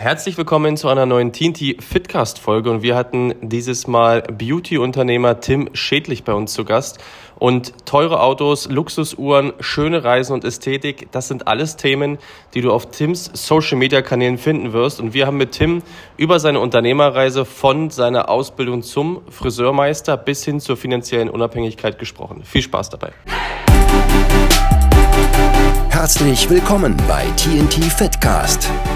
Herzlich willkommen zu einer neuen TNT Fitcast Folge und wir hatten dieses Mal Beauty-Unternehmer Tim Schädlich bei uns zu Gast. Und teure Autos, Luxusuhren, schöne Reisen und Ästhetik, das sind alles Themen, die du auf Tims Social Media Kanälen finden wirst. Und wir haben mit Tim über seine Unternehmerreise von seiner Ausbildung zum Friseurmeister bis hin zur finanziellen Unabhängigkeit gesprochen. Viel Spaß dabei. Herzlich willkommen bei TNT Fitcast,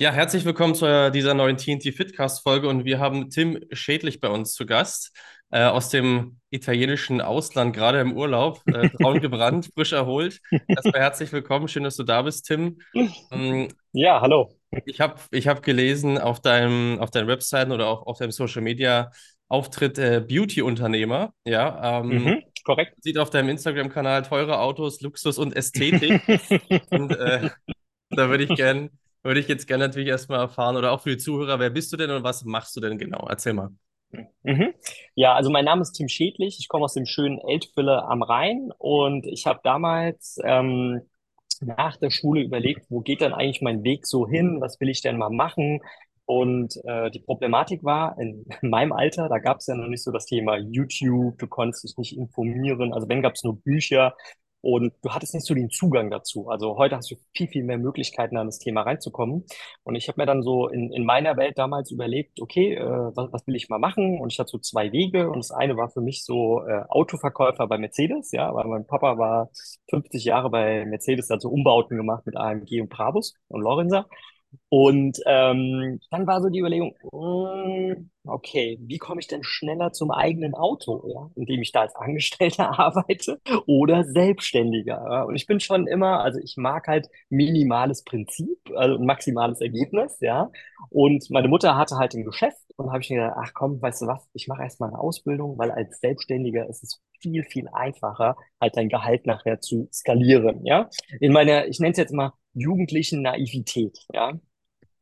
Ja, herzlich willkommen zu dieser neuen TNT Fitcast Folge und wir haben Tim Schädlich bei uns zu Gast äh, aus dem italienischen Ausland, gerade im Urlaub, äh, braun gebrannt, frisch erholt. Erstmal herzlich willkommen, schön, dass du da bist, Tim. Ähm, ja, hallo. Ich habe ich hab gelesen auf, deinem, auf deinen Webseiten oder auch auf deinem Social Media Auftritt äh, Beauty-Unternehmer, ja. Ähm, mhm, korrekt. Sieht auf deinem Instagram-Kanal teure Autos, Luxus und Ästhetik. und äh, da würde ich gerne würde ich jetzt gerne natürlich erstmal erfahren oder auch für die Zuhörer, wer bist du denn und was machst du denn genau? Erzähl mal. Mhm. Ja, also mein Name ist Tim Schädlich. Ich komme aus dem schönen Eltville am Rhein und ich habe damals ähm, nach der Schule überlegt, wo geht dann eigentlich mein Weg so hin? Was will ich denn mal machen? Und äh, die Problematik war, in meinem Alter, da gab es ja noch nicht so das Thema YouTube, du konntest dich nicht informieren. Also wenn gab es nur Bücher, und du hattest nicht so den Zugang dazu. Also heute hast du viel, viel mehr Möglichkeiten, an das Thema reinzukommen. Und ich habe mir dann so in, in meiner Welt damals überlegt, okay, äh, was, was will ich mal machen? Und ich hatte so zwei Wege. Und das eine war für mich so äh, Autoverkäufer bei Mercedes, ja, weil mein Papa war 50 Jahre bei Mercedes, hat so Umbauten gemacht mit AMG und Brabus und Lorenzer. Und ähm, dann war so die Überlegung, mm, okay, wie komme ich denn schneller zum eigenen Auto, ja? indem ich da als Angestellter arbeite oder Selbstständiger. Ja? Und ich bin schon immer, also ich mag halt minimales Prinzip, also maximales Ergebnis, ja. Und meine Mutter hatte halt ein Geschäft und habe ich mir gedacht, ach komm, weißt du was, ich mache erstmal eine Ausbildung, weil als Selbstständiger ist es viel, viel einfacher, halt dein Gehalt nachher zu skalieren, ja. In meiner, ich nenne es jetzt mal jugendlichen Naivität, ja.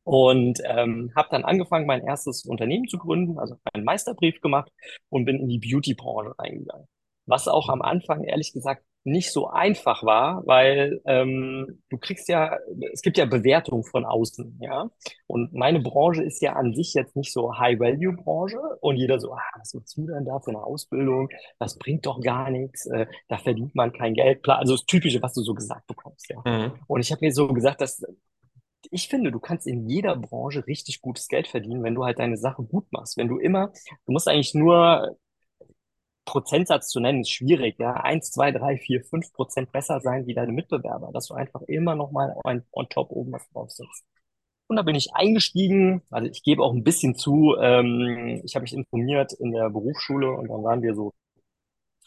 Und ähm, habe dann angefangen, mein erstes Unternehmen zu gründen, also einen Meisterbrief gemacht und bin in die Beauty-Branche reingegangen. Was auch am Anfang, ehrlich gesagt, nicht so einfach war, weil ähm, du kriegst ja, es gibt ja Bewertung von außen, ja. Und meine Branche ist ja an sich jetzt nicht so High-Value-Branche und jeder so, ah, was machst du denn da für eine Ausbildung? Das bringt doch gar nichts, äh, da verdient man kein Geld. Also das Typische, was du so gesagt bekommst, ja. Mhm. Und ich habe mir so gesagt, dass ich finde, du kannst in jeder Branche richtig gutes Geld verdienen, wenn du halt deine Sache gut machst. Wenn du immer, du musst eigentlich nur Prozentsatz zu nennen ist schwierig, ja. Eins, zwei, drei, vier, fünf Prozent besser sein wie deine Mitbewerber, dass du einfach immer noch mal on, on top oben was drauf sitzt. Und da bin ich eingestiegen, also ich gebe auch ein bisschen zu, ähm, ich habe mich informiert in der Berufsschule und dann waren wir so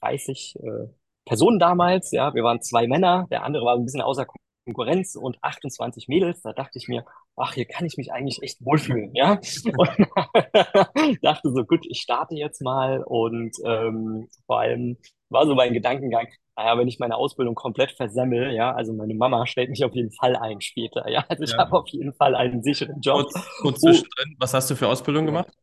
30 äh, Personen damals, ja, wir waren zwei Männer, der andere war ein bisschen außer Konkurrenz und 28 Mädels, da dachte ich mir, ach, hier kann ich mich eigentlich echt wohlfühlen, ja. Und dachte so, gut, ich starte jetzt mal und ähm, vor allem war so mein Gedankengang, naja, wenn ich meine Ausbildung komplett versemmel, ja, also meine Mama stellt mich auf jeden Fall ein später, ja. Also ich ja. habe auf jeden Fall einen sicheren Job. Kurz, kurz zwischendrin, was hast du für Ausbildung gemacht?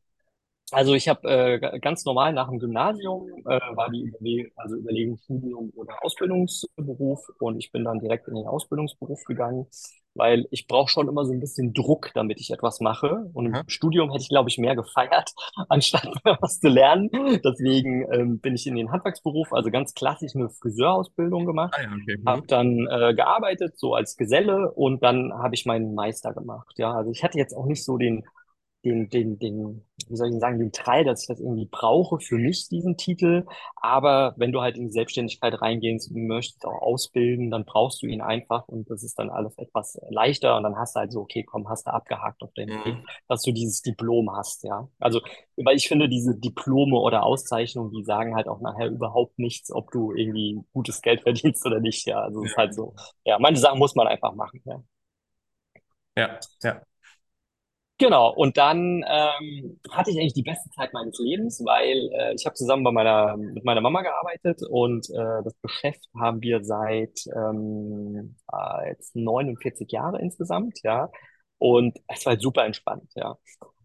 Also ich habe äh, ganz normal nach dem Gymnasium äh, war die Überle also Überlegung Studium oder Ausbildungsberuf und ich bin dann direkt in den Ausbildungsberuf gegangen, weil ich brauche schon immer so ein bisschen Druck, damit ich etwas mache. Und im ja. Studium hätte ich, glaube ich, mehr gefeiert, anstatt was zu lernen. Deswegen ähm, bin ich in den Handwerksberuf, also ganz klassisch eine Friseurausbildung gemacht, ah, ja, okay. mhm. habe dann äh, gearbeitet so als Geselle und dann habe ich meinen Meister gemacht. Ja, also ich hatte jetzt auch nicht so den den, den, den, wie soll ich sagen, den Teil, dass ich das irgendwie brauche für mich, diesen Titel. Aber wenn du halt in die Selbstständigkeit reingehen möchtest, auch ausbilden, dann brauchst du ihn einfach und das ist dann alles etwas leichter und dann hast du halt so, okay, komm, hast du abgehakt auf deinem Weg, mhm. dass du dieses Diplom hast, ja. Also, weil ich finde, diese Diplome oder Auszeichnungen, die sagen halt auch nachher überhaupt nichts, ob du irgendwie gutes Geld verdienst oder nicht, ja. Also, es ist halt so, ja, manche Sachen muss man einfach machen, ja. Ja, ja. Genau, und dann ähm, hatte ich eigentlich die beste Zeit meines Lebens, weil äh, ich habe zusammen bei meiner, mit meiner Mama gearbeitet und äh, das Geschäft haben wir seit ähm, äh, jetzt 49 Jahre insgesamt, ja. Und es war halt super entspannt, ja.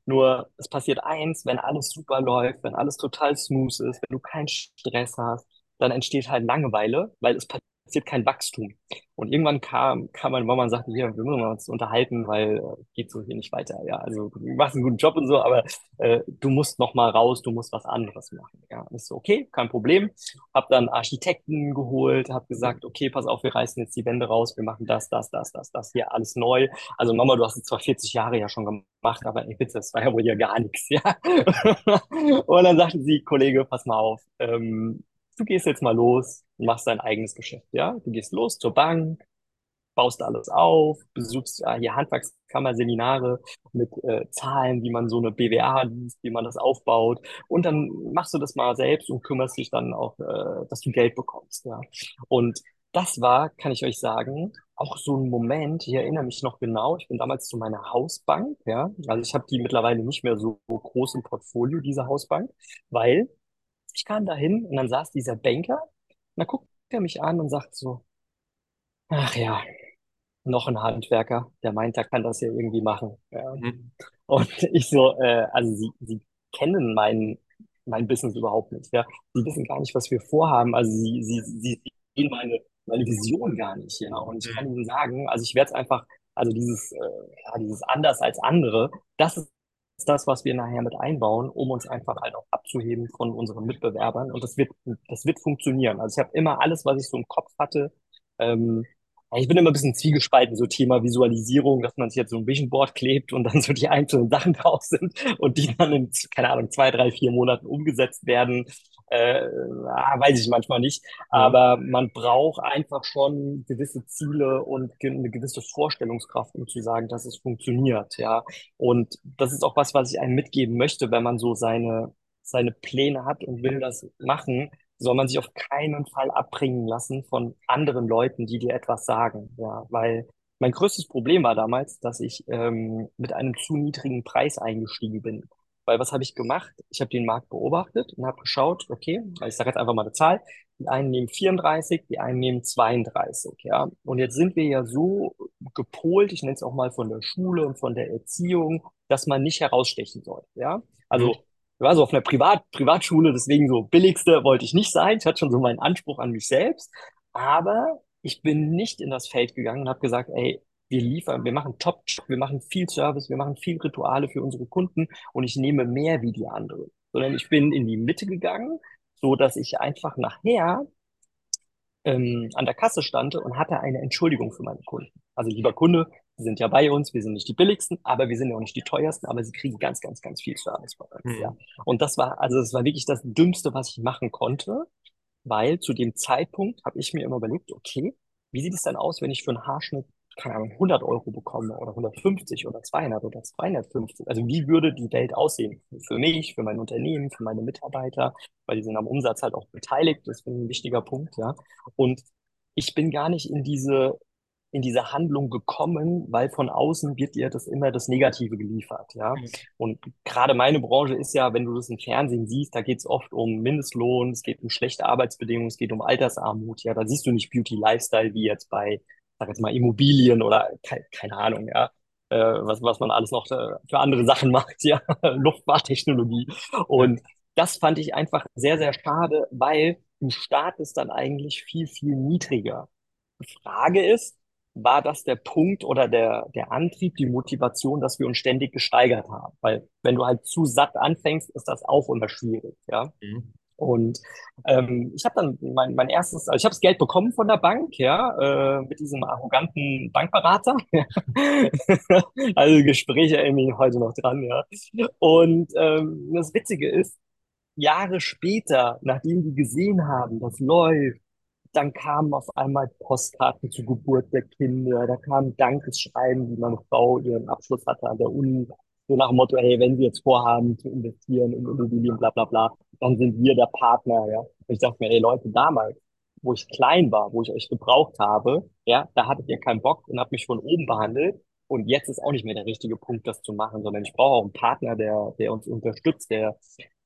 Nur es passiert eins, wenn alles super läuft, wenn alles total smooth ist, wenn du keinen Stress hast, dann entsteht halt Langeweile, weil es passiert kein Wachstum. Und irgendwann kam, kam meine Mama und sagte, hier, wir müssen uns unterhalten, weil äh, geht so hier nicht weiter. Ja, also du machst einen guten Job und so, aber äh, du musst noch mal raus, du musst was anderes machen. Ja, ich so, okay, kein Problem. Hab dann Architekten geholt, hab gesagt, okay, pass auf, wir reißen jetzt die Wände raus, wir machen das, das, das, das, das hier alles neu. Also Mama, du hast es zwar 40 Jahre ja schon gemacht, aber ey, bitte, das war ja wohl ja gar nichts, ja. und dann sagte sie, Kollege, pass mal auf, ähm, du gehst jetzt mal los und machst dein eigenes Geschäft, ja? Du gehst los zur Bank, baust alles auf, besuchst äh, hier Handwerkskammer-Seminare mit äh, Zahlen, wie man so eine BWA liest, wie man das aufbaut. Und dann machst du das mal selbst und kümmerst dich dann auch, äh, dass du Geld bekommst, ja? Und das war, kann ich euch sagen, auch so ein Moment, ich erinnere mich noch genau, ich bin damals zu meiner Hausbank, ja, also ich habe die mittlerweile nicht mehr so groß im Portfolio, diese Hausbank, weil ich kam da hin und dann saß dieser Banker und dann guckt er mich an und sagt so, ach ja, noch ein Handwerker, der meint, er kann das ja irgendwie machen. Ja. Mhm. Und ich so, äh, also sie, sie kennen mein, mein Business überhaupt nicht. Ja. Sie wissen gar nicht, was wir vorhaben. Also sie, sie, sie sehen meine, meine Vision gar nicht. Ja. Und ich kann Mhm. Ihnen sagen, also ich werde es einfach, also dieses, äh, ja, dieses anders als andere, das ist das, was wir nachher mit einbauen, um uns einfach halt auch abzuheben von unseren Mitbewerbern. Und das wird, das wird funktionieren. Also ich habe immer alles, was ich so im Kopf hatte, ähm, Ich bin immer ein bisschen zwiegespalten, so Thema Visualisierung, dass man sich jetzt so ein Vision Board klebt und dann so die einzelnen Sachen drauf sind und die dann in, keine Ahnung, zwei, drei, vier Monaten umgesetzt werden. Äh, ah, weiß ich manchmal nicht. Ja. Aber man braucht einfach schon gewisse Ziele und eine gewisse Vorstellungskraft, um zu sagen, dass es funktioniert, ja. Und das ist auch was, was ich einem mitgeben möchte, wenn man so seine, seine Pläne hat und will das machen soll man sich auf keinen Fall abbringen lassen von anderen Leuten, die dir etwas sagen. Ja, weil mein größtes Problem war damals, dass ich ähm, mit einem zu niedrigen Preis eingestiegen bin. Weil was habe ich gemacht? Ich habe den Markt beobachtet und habe geschaut, okay, ich sage jetzt einfach mal eine Zahl, die einen nehmen 34, die einen nehmen 32, ja. Und jetzt sind wir ja so gepolt, ich nenne es auch mal von der Schule und von der Erziehung, dass man nicht herausstechen soll, ja. Mhm. Also ich war so auf einer Privat Privatschule, deswegen so billigste wollte ich nicht sein. Ich hatte schon so meinen Anspruch an mich selbst. Aber ich bin nicht in das Feld gegangen und habe gesagt, ey, wir liefern, wir machen Top, wir machen viel Service, wir machen viel Rituale für unsere Kunden und ich nehme mehr wie die anderen. Sondern ich bin in die Mitte gegangen, so dass ich einfach nachher ähm, an der Kasse stand und hatte eine Entschuldigung für meine Kunden. Also lieber Kunde, Sie sind ja bei uns, wir sind nicht die billigsten, aber wir sind ja auch nicht die teuersten, aber Sie kriegen ganz, ganz, ganz viel Service bei uns, ja. Mhm. Und das war, also das war wirklich das Dümmste, was ich machen konnte, weil zu dem Zeitpunkt habe ich mir immer überlegt, okay, wie sieht es denn aus, wenn ich für einen Haarschnitt, keine Ahnung, 100 Euro bekomme oder 150 oder 200 oder 250? Also wie würde die Welt aussehen? Für mich, für mein Unternehmen, für meine Mitarbeiter, weil die sind am Umsatz halt auch beteiligt, das ist ein wichtiger Punkt, ja. Und ich bin gar nicht in diese in diese Handlung gekommen, weil von außen wird dir das immer das Negative geliefert, ja. Und gerade meine Branche ist ja, wenn du das im Fernsehen siehst, da geht es oft um Mindestlohn, es geht um schlechte Arbeitsbedingungen, es geht um Altersarmut, ja. Da siehst du nicht Beauty Lifestyle wie jetzt bei, sag jetzt mal, Immobilien oder ke keine Ahnung, ja. Äh, was, was man alles noch äh, für andere Sachen macht, ja. Luftfahrttechnologie. Und das fand ich einfach sehr, sehr schade, weil du startest dann eigentlich viel, viel niedriger. Die Frage ist, war das der Punkt oder der, der Antrieb, die Motivation, dass wir uns ständig gesteigert haben? Weil wenn du halt zu satt anfängst, ist das auch immer schwierig, ja. Mhm. Und ähm, ich habe dann mein, mein erstes, also ich habe das Geld bekommen von der Bank, ja, äh, mit diesem arroganten Bankberater. Also Gespräche mich heute noch dran, ja. Und ähm, das Witzige ist, Jahre später, nachdem die gesehen haben, das läuft, dann kamen auf einmal Postkarten zur Geburt der Kinder, da kamen Dankesschreiben, wie meine Frau ihren Abschluss hatte an der Uni, so nach dem Motto, hey, wenn Sie jetzt vorhaben zu investieren in Immobilien, bla bla bla, dann sind wir der Partner, ja. Ich dachte mir, ey Leute, damals, wo ich klein war, wo ich euch gebraucht habe, ja, da hattet ihr keinen Bock und habt mich von oben behandelt. Und jetzt ist auch nicht mehr der richtige Punkt, das zu machen, sondern ich brauche auch einen Partner, der, der uns unterstützt, der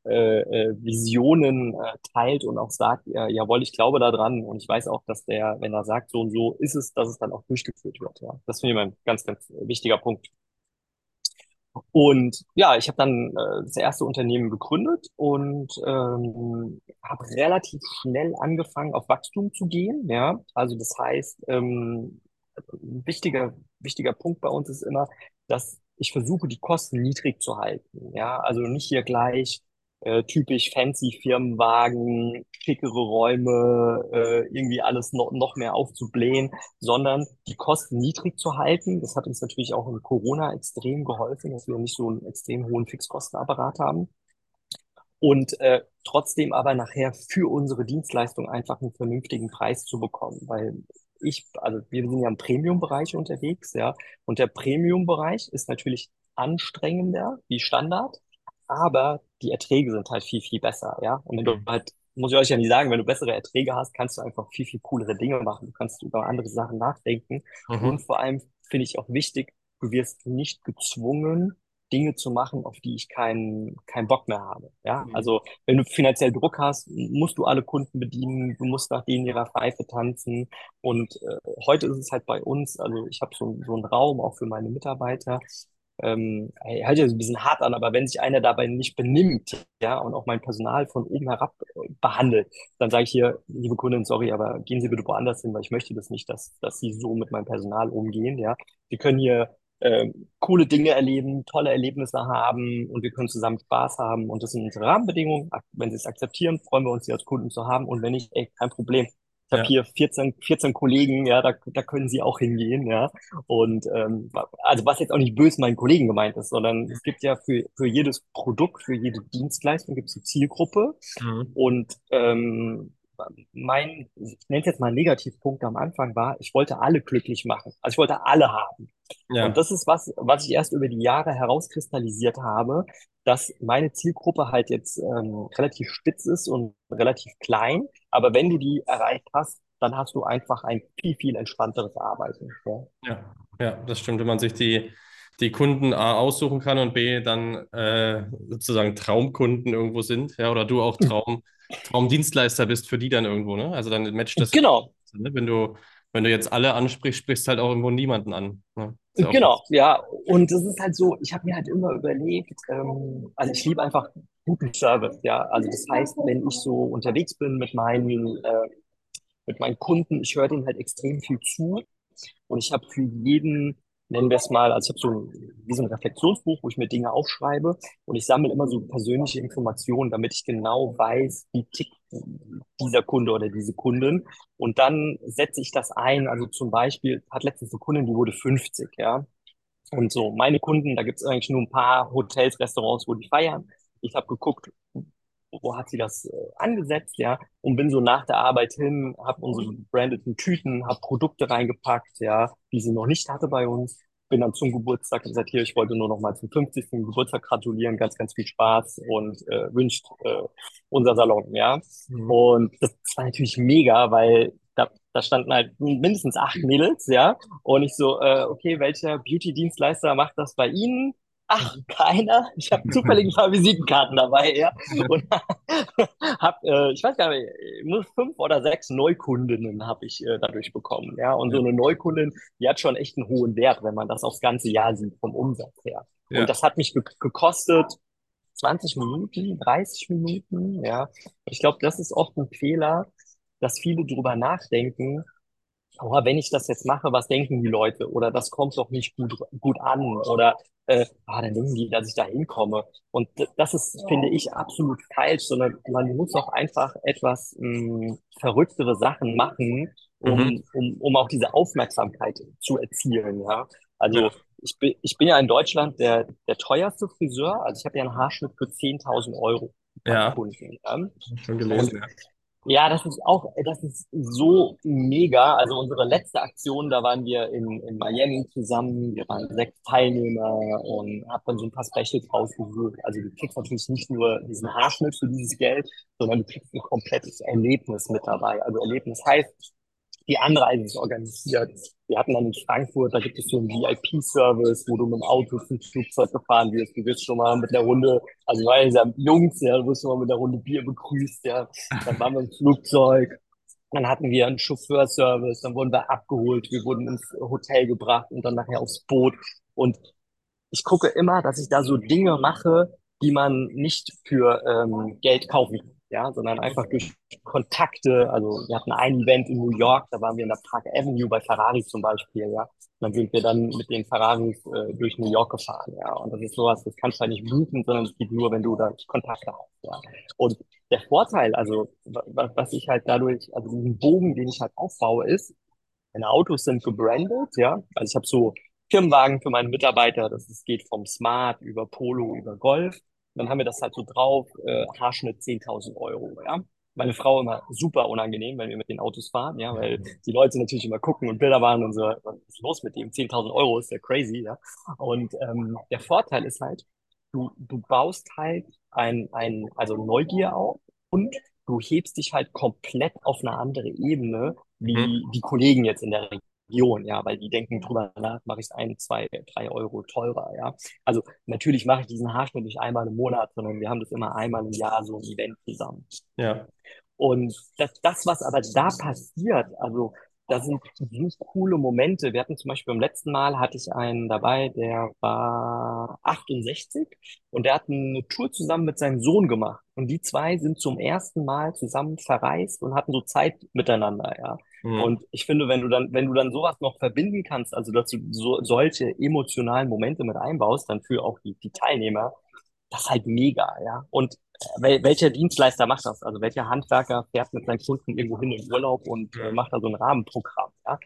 äh, äh, Visionen äh, teilt und auch sagt, ja, jawohl, ich glaube daran und ich weiß auch, dass der, wenn er sagt, so und so ist es, dass es dann auch durchgeführt wird. Ja. Das finde ich ein ganz, ganz wichtiger Punkt. Und ja, ich habe dann äh, das erste Unternehmen gegründet und ähm, habe relativ schnell angefangen, auf Wachstum zu gehen. Ja, also das heißt, ähm, ein wichtiger, wichtiger Punkt bei uns ist immer, dass ich versuche, die Kosten niedrig zu halten. Ja, also nicht hier gleich äh, typisch fancy Firmenwagen, schickere Räume, äh, irgendwie alles noch, noch mehr aufzublähen, sondern die Kosten niedrig zu halten. Das hat uns natürlich auch in Corona extrem geholfen, dass wir nicht so einen extrem hohen Fixkostenapparat haben. Und äh, trotzdem aber nachher für unsere Dienstleistung einfach einen vernünftigen Preis zu bekommen, weil ich, also wir sind ja im Premium-Bereich unterwegs, ja, und der Premium-Bereich ist natürlich anstrengender wie Standard, aber die Erträge sind halt viel, viel besser, ja. Und wenn du mhm. halt, muss ich euch ja nicht sagen, wenn du bessere Erträge hast, kannst du einfach viel, viel coolere Dinge machen. Du kannst über andere Sachen nachdenken. Mhm. Und vor allem finde ich auch wichtig, du wirst nicht gezwungen, Dinge zu machen, auf die ich keinen keinen Bock mehr habe. Ja, mhm. also wenn du finanziell Druck hast, musst du alle Kunden bedienen, du musst nach denen ihrer Pfeife tanzen. Und äh, heute ist es halt bei uns, also ich habe so, so einen Raum auch für meine Mitarbeiter, ähm, hört so ein bisschen hart an, aber wenn sich einer dabei nicht benimmt, ja, und auch mein Personal von oben herab äh, behandelt, dann sage ich hier, liebe Kundin, sorry, aber gehen Sie bitte woanders hin, weil ich möchte das nicht, dass, dass Sie so mit meinem Personal umgehen, ja. Wir können hier äh, coole Dinge erleben, tolle Erlebnisse haben und wir können zusammen Spaß haben und das sind unsere Rahmenbedingungen. Wenn Sie es akzeptieren, freuen wir uns, Sie als Kunden zu haben und wenn nicht, ey, kein Problem. Ich habe ja. hier 14, 14 Kollegen, ja, da, da können sie auch hingehen, ja. Und ähm, also was jetzt auch nicht böse meinen Kollegen gemeint ist, sondern es gibt ja für, für jedes Produkt, für jede Dienstleistung gibt es eine Zielgruppe. Mhm. Und ähm, mein, ich nenne es jetzt mal Negativpunkt am Anfang war, ich wollte alle glücklich machen. Also ich wollte alle haben. Ja. Und das ist was, was ich erst über die Jahre herauskristallisiert habe, dass meine Zielgruppe halt jetzt ähm, relativ spitz ist und relativ klein. Aber wenn du die erreicht hast, dann hast du einfach ein viel, viel entspannteres Arbeiten. Ja, ja, ja das stimmt. Wenn man sich die, die Kunden A aussuchen kann und B dann äh, sozusagen Traumkunden irgendwo sind, ja, oder du auch Traum, Traumdienstleister bist für die dann irgendwo, ne? Also dann matcht das. Genau. Ne? Wenn du wenn du jetzt alle ansprichst, sprichst halt auch irgendwo niemanden an. Ne? Ja genau, ja. Und es ist halt so, ich habe mir halt immer überlegt, ähm, also ich liebe einfach guten Service, ja. Also das heißt, wenn ich so unterwegs bin mit meinen, äh, mit meinen Kunden, ich höre denen halt extrem viel zu und ich habe für jeden nennen wir es mal, also ich habe so ein, wie so ein Reflexionsbuch, wo ich mir Dinge aufschreibe und ich sammle immer so persönliche Informationen, damit ich genau weiß, wie tickt dieser Kunde oder diese Kundin. Und dann setze ich das ein. Also zum Beispiel hat letztens eine Kundin, die wurde 50, ja. Und so, meine Kunden, da gibt es eigentlich nur ein paar Hotels, Restaurants, wo die feiern. Ich habe geguckt, wo hat sie das äh, angesetzt, ja, und bin so nach der Arbeit hin, habe unsere brandeten Tüten, habe Produkte reingepackt, ja, die sie noch nicht hatte bei uns, bin dann zum Geburtstag gesagt, hier, ich wollte nur noch mal zum 50. Geburtstag gratulieren, ganz, ganz viel Spaß und äh, wünscht äh, unser Salon, ja. Mhm. Und das war natürlich mega, weil da, da standen halt mindestens acht Mädels, ja. Und ich so, äh, okay, welcher Beauty-Dienstleister macht das bei Ihnen? Ach, keiner. Ich habe zufällig ein paar Visitenkarten dabei, ja. Und habe, äh, ich weiß gar nicht, nur fünf oder sechs Neukundinnen habe ich äh, dadurch bekommen, ja. Und so eine Neukundin, die hat schon echt einen hohen Wert, wenn man das aufs ganze Jahr sieht vom Umsatz her. Ja. Und das hat mich ge gekostet 20 Minuten, 30 Minuten, ja. Ich glaube, das ist oft ein Fehler, dass viele drüber nachdenken, oh, wenn ich das jetzt mache, was denken die Leute? Oder das kommt doch nicht gut, gut an. Oder äh, ah, dann denken die, dass ich da hinkomme. Und das ist, finde ich, absolut falsch, sondern man muss auch einfach etwas mh, hm, verrücktere Sachen machen, um, mhm. um, um auch diese Aufmerksamkeit zu erzielen. Ja? Also. Ich, bin, ich bin ja in Deutschland der, der teuerste Friseur. Also ich habe ja einen Haarschnitt für 10.000 Euro. Ja. Kunden, ja. Schon gelesen, und, ja. Ja, das ist auch, das ist so mega. Also unsere letzte Aktion, da waren wir in, in Miami zusammen. Wir waren sechs Teilnehmer und haben dann so ein paar Specials rausgesucht. Also du kriegst natürlich nicht nur diesen Haarschnitt für dieses Geld, sondern du kriegst ein komplettes Erlebnis mit dabei. Also Erlebnis heißt, die Anreise organisiert. Wir hatten dann in Frankfurt, da gibt es so einen VIP-Service, wo du mit dem Auto zum Flugzeug gefahren wirst. Du wirst schon mal mit der Runde, also weil ja Jungs, ja, du wirst schon mal mit der Runde Bier begrüßt, ja. Dann waren wir im Flugzeug. Dann hatten wir einen Chauffeurservice, dann wurden wir abgeholt, wir wurden ins Hotel gebracht und dann nachher aufs Boot. Und ich gucke immer, dass ich da so Dinge mache, die man nicht für ähm, Geld kaufen kann ja, sondern einfach durch Kontakte. Also wir hatten ein Event in New York, da waren wir in der Park Avenue bei Ferrari zum Beispiel, ja. Und dann sind wir dann mit den Ferraris äh, durch New York gefahren, ja. Und das ist sowas, das kannst du halt nicht buchen, sondern es geht nur, wenn du da Kontakte hast, ja. Und der Vorteil, also was ich halt dadurch, also diesen Bogen, den ich halt aufbaue, ist, meine Autos sind gebrandet, ja. Also ich habe so Firmenwagen für meine Mitarbeiter, das ist, geht vom Smart über Polo über Golf dann haben wir das halt so drauf, äh, Haarschnitt 10.000 Euro, ja. Meine Frau immer super unangenehm, wenn wir mit den Autos fahren, ja, weil die Leute natürlich immer gucken und Bilder waren und so, was ist los mit dem? 10.000 Euro ist ja crazy, ja. Und ähm, der Vorteil ist halt, du, du baust halt ein, ein, also Neugier auf und du hebst dich halt komplett auf eine andere Ebene, wie hm. die Kollegen jetzt in der Region, ja, weil die denken drüber nach, mache ich es ein, zwei, drei Euro teurer, ja. Also natürlich mache ich diesen Haarschnitt nicht einmal im Monat, sondern wir haben das immer einmal im Jahr so ein Event zusammen. Ja. Und das, das, was aber da passiert, also das sind so coole Momente. Wir hatten zum Beispiel beim letzten Mal hatte ich einen dabei, der war 68 und der hat eine Tour zusammen mit seinem Sohn gemacht. Und die zwei sind zum ersten Mal zusammen verreist und hatten so Zeit miteinander, ja. Mhm. Und ich finde, wenn du dann, wenn du dann sowas noch verbinden kannst, also dass du so, solche emotionalen Momente mit einbaust, dann für auch die, die Teilnehmer, das ist halt mega, ja. Und wel, welcher Dienstleister macht das? Also welcher Handwerker fährt mit seinen Kunden irgendwo hin in Urlaub und äh, macht da so ein Rahmenprogramm, ja?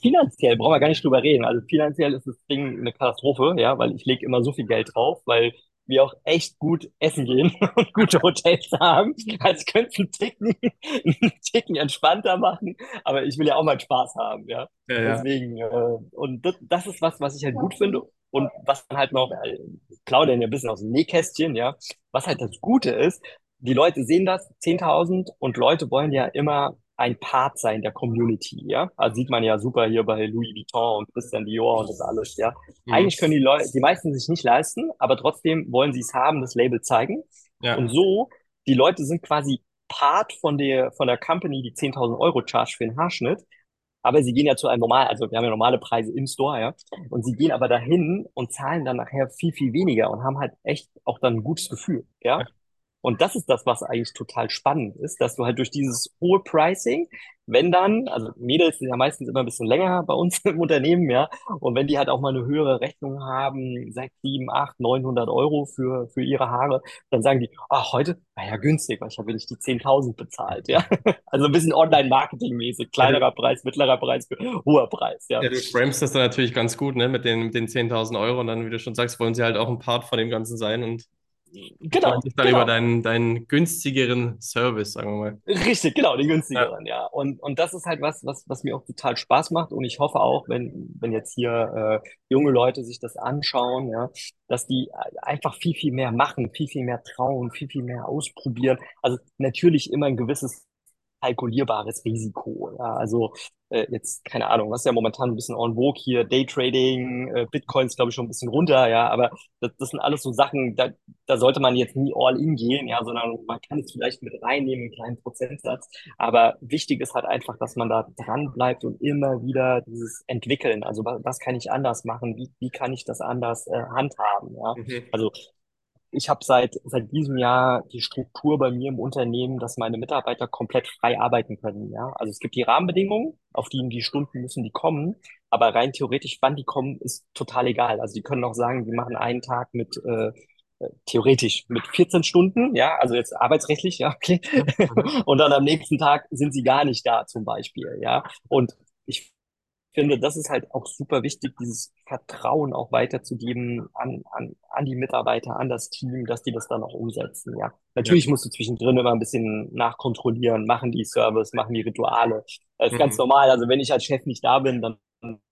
Finanziell brauchen wir gar nicht drüber reden. Also finanziell ist das Ding eine Katastrophe, ja, weil ich lege immer so viel Geld drauf, weil wir auch echt gut essen gehen und gute Hotels haben. Also könnte einen Ticken, einen Ticken entspannter machen, aber ich will ja auch mal Spaß haben, ja. ja, ja. Deswegen, äh, und das, das ist was, was ich halt gut finde und was dann halt noch, äh, plaudern ja ein bisschen aus dem Nähkästchen, ja, was halt das Gute ist, die Leute sehen das, 10.000 und Leute wollen ja immer ein Part sein der Community, ja. Also sieht man ja super hier bei Louis Vuitton und Christian Dior und das alles, ja. Mhm. Eigentlich können die Leute, die meisten sich nicht leisten, aber trotzdem wollen sie es haben, das Label zeigen. Ja. Und so, die Leute sind quasi Part von der, von der Company, die 10.000 Euro charge für den Haarschnitt. Aber sie gehen ja zu einem normal, also wir haben ja normale Preise im Store, ja. Und sie gehen aber dahin und zahlen dann nachher viel, viel weniger und haben halt echt auch dann ein gutes Gefühl, ja. Und das ist das, was eigentlich total spannend ist, dass du halt durch dieses hohe Pricing, wenn dann, also Mädels sind ja meistens immer ein bisschen länger bei uns im Unternehmen, ja, und wenn die halt auch mal eine höhere Rechnung haben, sechs, sieben, acht, neunhundert Euro für, für ihre Haare, dann sagen die, ach, heute, naja, günstig, weil ich habe nicht die 10.000 bezahlt, ja. Also ein bisschen Online-Marketing-mäßig, kleinerer Preis, mittlerer Preis, hoher Preis, ja. Ja, du framest das dann natürlich ganz gut, ne, mit den, mit den 10.000 Euro und dann, wie du schon sagst, wollen sie halt auch ein Part von dem Ganzen sein und Genau. Dann genau. über deinen, deinen günstigeren Service, sagen wir mal. Richtig, genau, den günstigeren, ja. ja. Und, und das ist halt was, was, was mir auch total Spaß macht. Und ich hoffe auch, wenn, wenn jetzt hier äh, junge Leute sich das anschauen, ja, dass die einfach viel, viel mehr machen, viel, viel mehr trauen, viel, viel mehr ausprobieren. Also natürlich immer ein gewisses kalkulierbares Risiko. Ja, also äh, jetzt, keine Ahnung, was ist ja momentan ein bisschen en vogue hier, Daytrading, äh, Bitcoins, glaube ich, schon ein bisschen runter, ja, aber das, das sind alles so Sachen, da, da sollte man jetzt nie all in gehen, ja, sondern man kann es vielleicht mit reinnehmen, einen kleinen Prozentsatz. Aber wichtig ist halt einfach, dass man da dran bleibt und immer wieder dieses entwickeln. Also was, was kann ich anders machen? Wie, wie kann ich das anders äh, handhaben? Ja? Mhm. Also ich habe seit, seit diesem Jahr die Struktur bei mir im Unternehmen, dass meine Mitarbeiter komplett frei arbeiten können. Ja? Also es gibt die Rahmenbedingungen, auf die die Stunden müssen die kommen, aber rein theoretisch, wann die kommen, ist total egal. Also die können auch sagen, wir machen einen Tag mit äh, äh theoretisch mit 14 Stunden, ja, also jetzt arbeitsrechtlich, ja, okay. und dann am nächsten Tag sind sie gar nicht da zum Beispiel, ja. Und ich finde, das ist halt auch super wichtig, dieses Vertrauen auch weiterzugeben an, an, an die Mitarbeiter, an das Team, dass die das dann auch umsetzen, ja. Natürlich ja. musst du zwischendrin immer ein bisschen nachkontrollieren, machen die Service, machen die Rituale. Das ist mhm. ganz normal. Also wenn ich als Chef nicht da bin, dann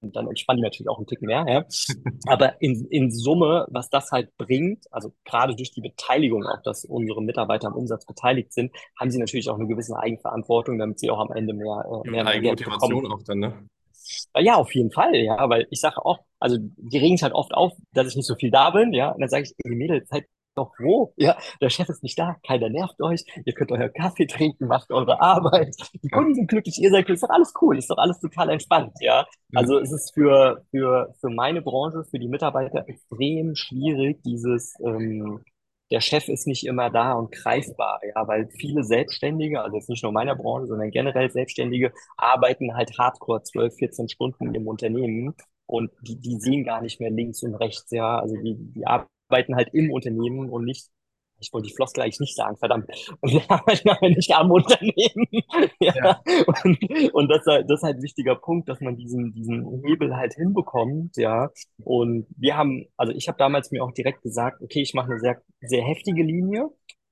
dann entspannen die natürlich auch einen Tick mehr. Ja. Aber in, in Summe, was das halt bringt, also gerade durch die Beteiligung, auch dass unsere Mitarbeiter am Umsatz beteiligt sind, haben sie natürlich auch eine gewisse Eigenverantwortung, damit sie auch am Ende mehr, äh, mehr, bekommen. auch dann, ne? Ja, auf jeden Fall, ja, weil ich sage auch, also die regen es halt oft auf, dass ich nicht so viel da bin, ja, und dann sage ich, ey, Mädels, seid doch wo? Ja, der Chef ist nicht da, keiner nervt euch, ihr könnt euer Kaffee trinken, macht eure Arbeit, die Kunden sind glücklich, ihr seid glücklich, ist doch alles cool, ist doch alles total entspannt, ja. Also es ist für, für, für meine Branche, für die Mitarbeiter extrem schwierig, dieses, ähm, der Chef ist nicht immer da und greifbar, ja, weil viele Selbstständige, also jetzt nicht nur in meiner Branche, sondern generell Selbstständige, arbeiten halt hardcore 12, 14 Stunden im Unternehmen und die, die sehen gar nicht mehr links und rechts, ja, also die, die arbeiten halt im Unternehmen und nicht ich wollte die Floskel eigentlich nicht sagen, verdammt. Und wir arbeiten aber nicht am Unternehmen. ja. ja. Und, und das, das ist halt ein wichtiger Punkt, dass man diesen, diesen Hebel halt hinbekommt, ja. Und wir haben, also ich habe damals mir auch direkt gesagt, okay, ich mache eine sehr, sehr heftige Linie.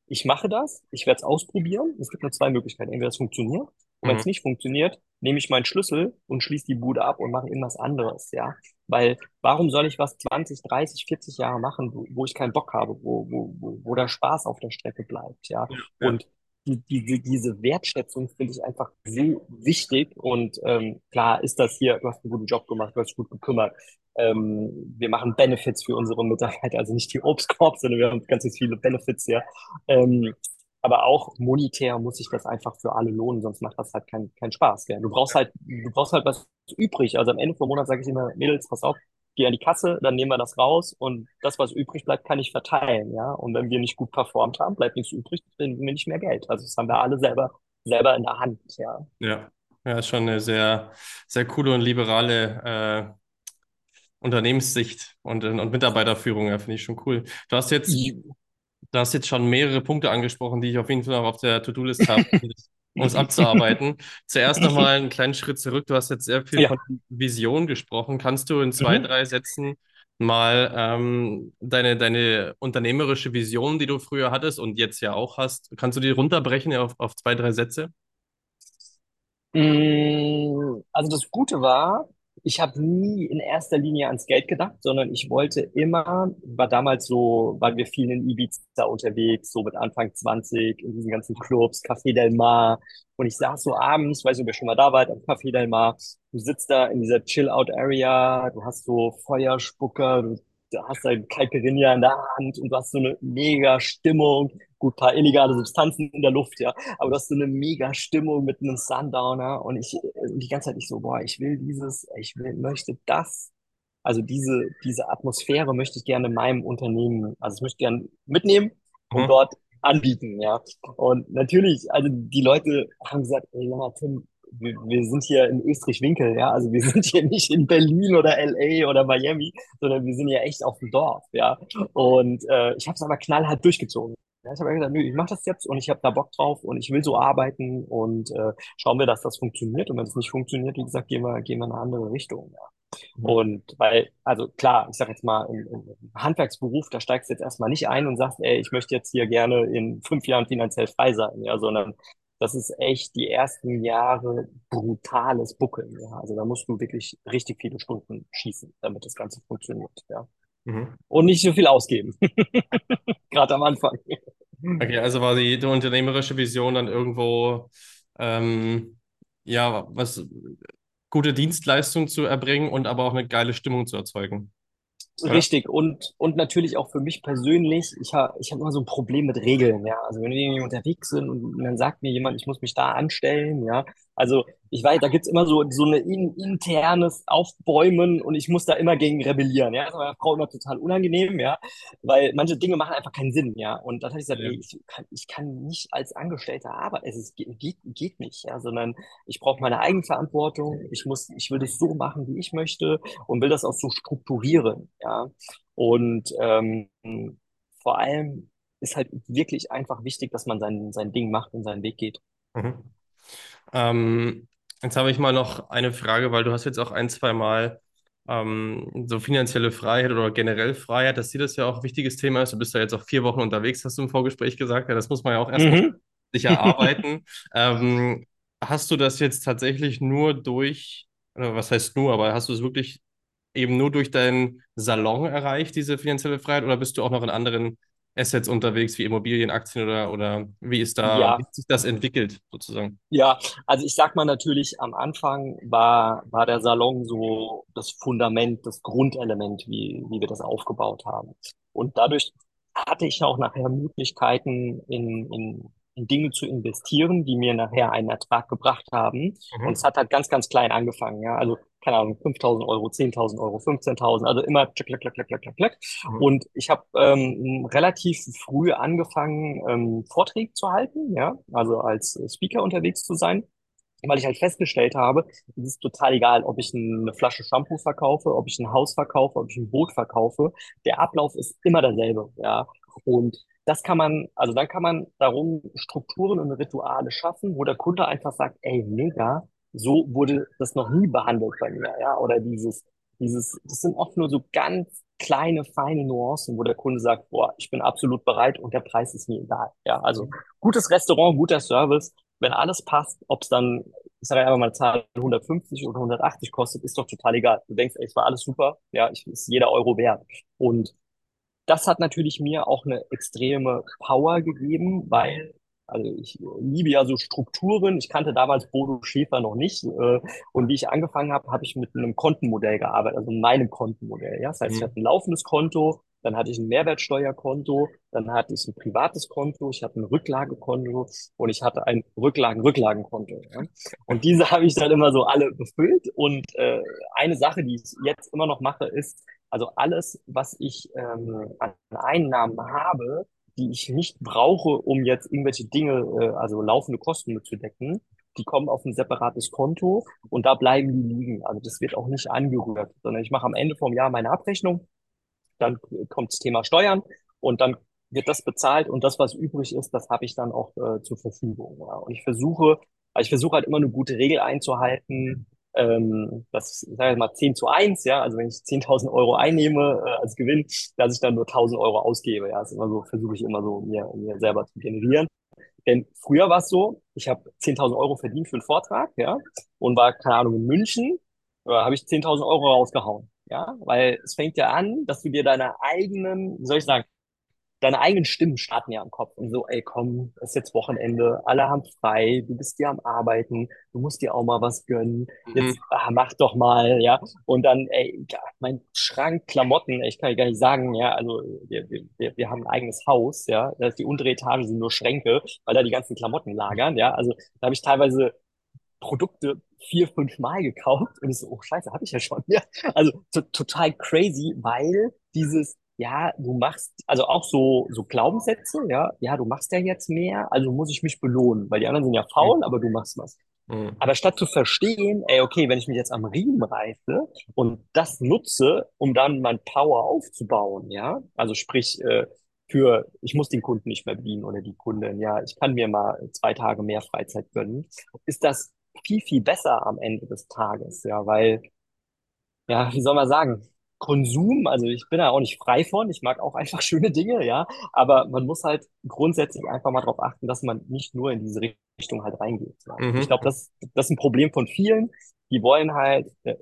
Ich mache das, ich werde es ausprobieren. Es gibt nur zwei Möglichkeiten. Entweder es funktioniert und wenn es mhm. nicht funktioniert, nehme ich meinen Schlüssel und schließe die Bude ab und mache irgendwas anderes, ja. Weil warum soll ich was 20, 30, 40 Jahre machen, wo, wo ich keinen Bock habe, wo, wo, wo, wo der Spaß auf der Strecke bleibt, ja. ja. Und die, die, diese Wertschätzung finde ich einfach so wichtig. Und ähm, klar ist das hier, du hast einen guten Job gemacht, du hast dich gut gekümmert. Ähm, wir machen Benefits für unsere Mitarbeiter, also nicht die Obstkorb, sondern wir haben ganz, ganz viele Benefits hier. Ähm, aber auch monetär muss sich das einfach für alle lohnen, sonst macht das halt keinen keinen Spaß. Gell? Du brauchst halt, du brauchst halt was übrig. Also am Ende vom Monat sage ich immer, Mädels, pass auf, geh an die Kasse, dann nehmen wir das raus und das, was übrig bleibt, kann ich verteilen, ja. Und wenn wir nicht gut performt haben, bleibt nichts übrig, dann nehmen wir nicht mehr Geld. Also das haben wir alle selber, selber in der Hand, ja. Ja, ja, ist schon eine sehr, sehr coole und liberale äh, Unternehmenssicht und, und Mitarbeiterführung, ja, finde ich schon cool. Du hast jetzt Du hast jetzt schon mehrere Punkte angesprochen, die ich auf jeden Fall noch auf der To-Do-List habe, um es abzuarbeiten. Zuerst nochmal einen kleinen Schritt zurück. Du hast jetzt sehr viel ja. von Vision gesprochen. Kannst du in zwei, mhm. drei Sätzen mal ähm, deine, deine unternehmerische Vision, die du früher hattest und jetzt ja auch hast, kannst du die runterbrechen auf, auf zwei, drei Sätze? Mm, also das Gute war, ich habe nie in erster Linie ans Geld gedacht, sondern ich wollte immer, war damals so, weil wir viel in Ibiza unterwegs, so mit Anfang 20, in diesen ganzen Clubs, Café Del Mar. Und ich saß so abends, weiß nicht, ob ihr schon mal da wart, am Café Del Mar. Du sitzt da in dieser Chill-Out-Area, du hast so Feuerspucker, du hast da Caipirinha in der Hand und du hast so eine mega Stimmung. Gut, paar illegale Substanzen in der Luft, ja, aber du hast so eine mega Stimmung mit einem Sundowner und ich die ganze Zeit ich so, boah, ich will dieses, ich will, möchte das. Also diese, diese Atmosphäre möchte ich gerne in meinem Unternehmen, also ich möchte gerne mitnehmen und mhm. dort anbieten, ja. Und natürlich, also die Leute haben gesagt, ey, ja, Tim, wir, wir sind hier in Österreich-Winkel, ja, also wir sind hier nicht in Berlin oder LA oder Miami, sondern wir sind ja echt auf dem Dorf, ja. Und äh, ich habe es aber knallhart durchgezogen. Ja, ich habe gesagt, nö, ich mache das jetzt und ich habe da Bock drauf und ich will so arbeiten und äh, schauen wir, dass das funktioniert. Und wenn es nicht funktioniert, wie gesagt, gehen wir, gehen wir in eine andere Richtung. Ja. Mhm. Und weil, also klar, ich sage jetzt mal, im, im Handwerksberuf, da steigst du jetzt erstmal nicht ein und sagst, ey, ich möchte jetzt hier gerne in fünf Jahren finanziell frei sein, ja, sondern das ist echt die ersten Jahre brutales Buckeln. Ja. Also da musst du wirklich richtig viele Stunden schießen, damit das Ganze funktioniert. Ja. Mhm. Und nicht so viel ausgeben. Gerade am Anfang. Okay, also war die, die unternehmerische Vision dann irgendwo ähm, ja was gute Dienstleistung zu erbringen und aber auch eine geile Stimmung zu erzeugen. Richtig. Und, und natürlich auch für mich persönlich, ich habe ich hab immer so ein Problem mit Regeln, ja. Also wenn wir irgendwie unterwegs sind und dann sagt mir jemand, ich muss mich da anstellen, ja, also ich weiß, da gibt's immer so, so eine in, internes Aufbäumen und ich muss da immer gegen rebellieren. Ja, das ist meiner Frau immer total unangenehm, ja, weil manche Dinge machen einfach keinen Sinn, ja. Und dann habe ich gesagt, ja. ey, ich, kann, ich kann nicht als Angestellter arbeiten, es ist, geht, geht nicht, ja, sondern ich brauche meine Eigenverantwortung, ich muss, ich will das so machen, wie ich möchte und will das auch so strukturieren, ja. Und ähm, vor allem ist halt wirklich einfach wichtig, dass man sein, sein Ding macht und seinen Weg geht. Mhm. Ähm, jetzt habe ich mal noch eine Frage, weil du hast jetzt auch ein, zwei Mal ähm, so finanzielle Freiheit oder generell Freiheit, dass dir das ja auch ein wichtiges Thema ist. Du bist ja jetzt auch vier Wochen unterwegs, hast du im Vorgespräch gesagt. Ja, das muss man ja auch erstmal mhm. sich erarbeiten. ähm, hast du das jetzt tatsächlich nur durch was heißt nur, aber hast du es wirklich eben nur durch deinen Salon erreicht, diese finanzielle Freiheit, oder bist du auch noch in anderen Assets unterwegs, wie Immobilien, Aktien oder, oder wie ist da, Ja, wie sich das entwickelt, sozusagen? Ja, also ich sag mal natürlich, am Anfang war, war der Salon so das Fundament, das Grundelement, wie, wie wir das aufgebaut haben. Und dadurch hatte ich auch nachher Möglichkeiten, in, in, in Dinge zu investieren, die mir nachher einen Ertrag gebracht haben. Und es Mhm. hat halt ganz, ganz klein angefangen, ja. Also, keine Ahnung, 5.000 Euro, 10.000 Euro, 15.000, also immer klack, klack, klack, klack, klack. Mhm. Und ich habe ähm, relativ früh angefangen, ähm, Vorträge zu halten, ja, also als Speaker unterwegs zu sein, weil ich halt festgestellt habe, es ist total egal, ob ich eine Flasche Shampoo verkaufe, ob ich ein Haus verkaufe, ob ich ein Boot verkaufe. Der Ablauf ist immer derselbe, ja. Und das kann man, also dann kann man darum Strukturen und Rituale schaffen, wo der Kunde einfach sagt, ey, mega, so wurde das noch nie behandelt bei mir, ja. Oder dieses, dieses, das sind oft nur so ganz kleine, feine Nuancen, wo der Kunde sagt, boah, ich bin absolut bereit und der Preis ist mir egal. Ja, also gutes Restaurant, guter Service, wenn alles passt, ob es dann, ich sage einfach mal, Zahl 150 oder 180 kostet, ist doch total egal. Du denkst, ey, es war alles super, ja, ich, ist jeder Euro wert. Und das hat natürlich mir auch eine extreme Power gegeben, weil, also ich liebe ja so Strukturen. Ich kannte damals Bodo Schäfer noch nicht. Äh, und wie ich angefangen habe, habe ich mit einem Kontenmodell gearbeitet, also meinem Kontenmodell. Ja? Das heißt, ich Mhm. hatte ein laufendes Konto, dann hatte ich ein Mehrwertsteuerkonto, dann hatte ich ein privates Konto, ich hatte ein Rücklagekonto und ich hatte ein Rücklagen-Rücklagenkonto. Ja? Und diese habe ich dann immer so alle befüllt. Und äh, eine Sache, die ich jetzt immer noch mache, ist, also alles, was ich ähm, an Einnahmen habe, die ich nicht brauche, um jetzt irgendwelche Dinge, äh, also laufende Kosten mitzudecken, die kommen auf ein separates Konto und da bleiben die liegen. Also das wird auch nicht angerührt, sondern ich mache am Ende vom Jahr meine Abrechnung, dann kommt das Thema Steuern und dann wird das bezahlt und das, was übrig ist, das habe ich dann auch äh, zur Verfügung. Ja. Und ich versuche, ich versuche halt immer eine gute Regel einzuhalten, ähm, das, ich sage jetzt mal 10 zu eins ja, also wenn ich 10.000 Euro einnehme äh, als Gewinn, dass ich dann nur 1.000 Euro ausgebe, ja, das ist immer so, versuche ich immer so mir, mir selber zu generieren. Denn früher war es so, ich habe 10.000 Euro verdient für einen Vortrag, ja, und war, keine Ahnung, in München, äh, habe ich 10.000 Euro rausgehauen, ja, weil es fängt ja an, dass du dir deine eigenen, wie soll ich sagen, deine eigenen Stimmen starten ja im Kopf. Und so, ey, komm, es ist jetzt Wochenende, alle haben frei, du bist hier am Arbeiten, du musst dir auch mal was gönnen, Mhm. jetzt ah, mach doch mal, ja, und dann, ey, ja, mein Schrank Klamotten, ich kann gar nicht sagen, ja, also wir, wir, wir haben ein eigenes Haus, ja, da ist die untere Etage sind nur Schränke, weil da die ganzen Klamotten lagern, ja, also da habe ich teilweise Produkte vier, fünf Mal gekauft und ich so, oh Scheiße, habe ich ja schon. Ja, also to total crazy, weil dieses, ja, du machst, also auch so, so Glaubenssätze, ja, ja, du machst ja jetzt mehr, also muss ich mich belohnen, weil die anderen sind ja faul, aber du machst was. Mhm. Aber statt zu verstehen, ey, okay, wenn ich mich jetzt am Riemen reiße und das nutze, um dann mein Power aufzubauen, ja, also sprich, äh, für, ich muss den Kunden nicht mehr bedienen oder die Kundin, ja, ich kann mir mal zwei Tage mehr Freizeit gönnen, ist das viel, viel besser am Ende des Tages, ja, weil, ja, wie soll man sagen, Konsum, also ich bin da auch nicht frei von, ich mag auch einfach schöne Dinge, ja, aber man muss halt grundsätzlich einfach mal darauf achten, dass man nicht nur in diese Richtung halt reingeht. Ja. Ich glaube, Mhm. das, das ist ein Problem von vielen, die wollen halt äh,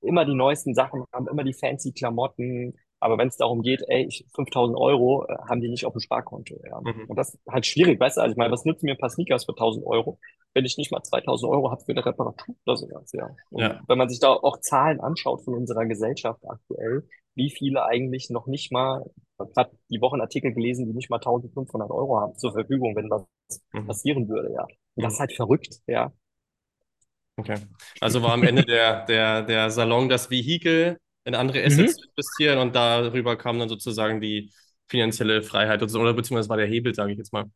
immer die neuesten Sachen haben, immer die fancy Klamotten, aber wenn es darum geht, ey, ich, 5000 Euro äh, haben die nicht auf dem Sparkonto, ja. Mhm. Und das ist halt schwierig, weißt du, also ich meine, was nützen mir ein paar Sneakers für 1000 Euro? wenn ich nicht mal 2000 Euro habe für eine Reparatur oder sowas, ja. Und Ja. wenn man sich da auch Zahlen anschaut von unserer Gesellschaft aktuell, wie viele eigentlich noch nicht mal, ich habe gerade die Woche einen Artikel gelesen, die nicht mal 1500 Euro haben zur Verfügung, wenn was Mhm. passieren würde, ja. Und das Mhm. ist halt verrückt, ja. Okay. Also war am Ende der, der, der Salon das Vehikel, in andere Mhm. Assets zu investieren und darüber kam dann sozusagen die finanzielle Freiheit oder, so, oder beziehungsweise war der Hebel, sage ich jetzt mal.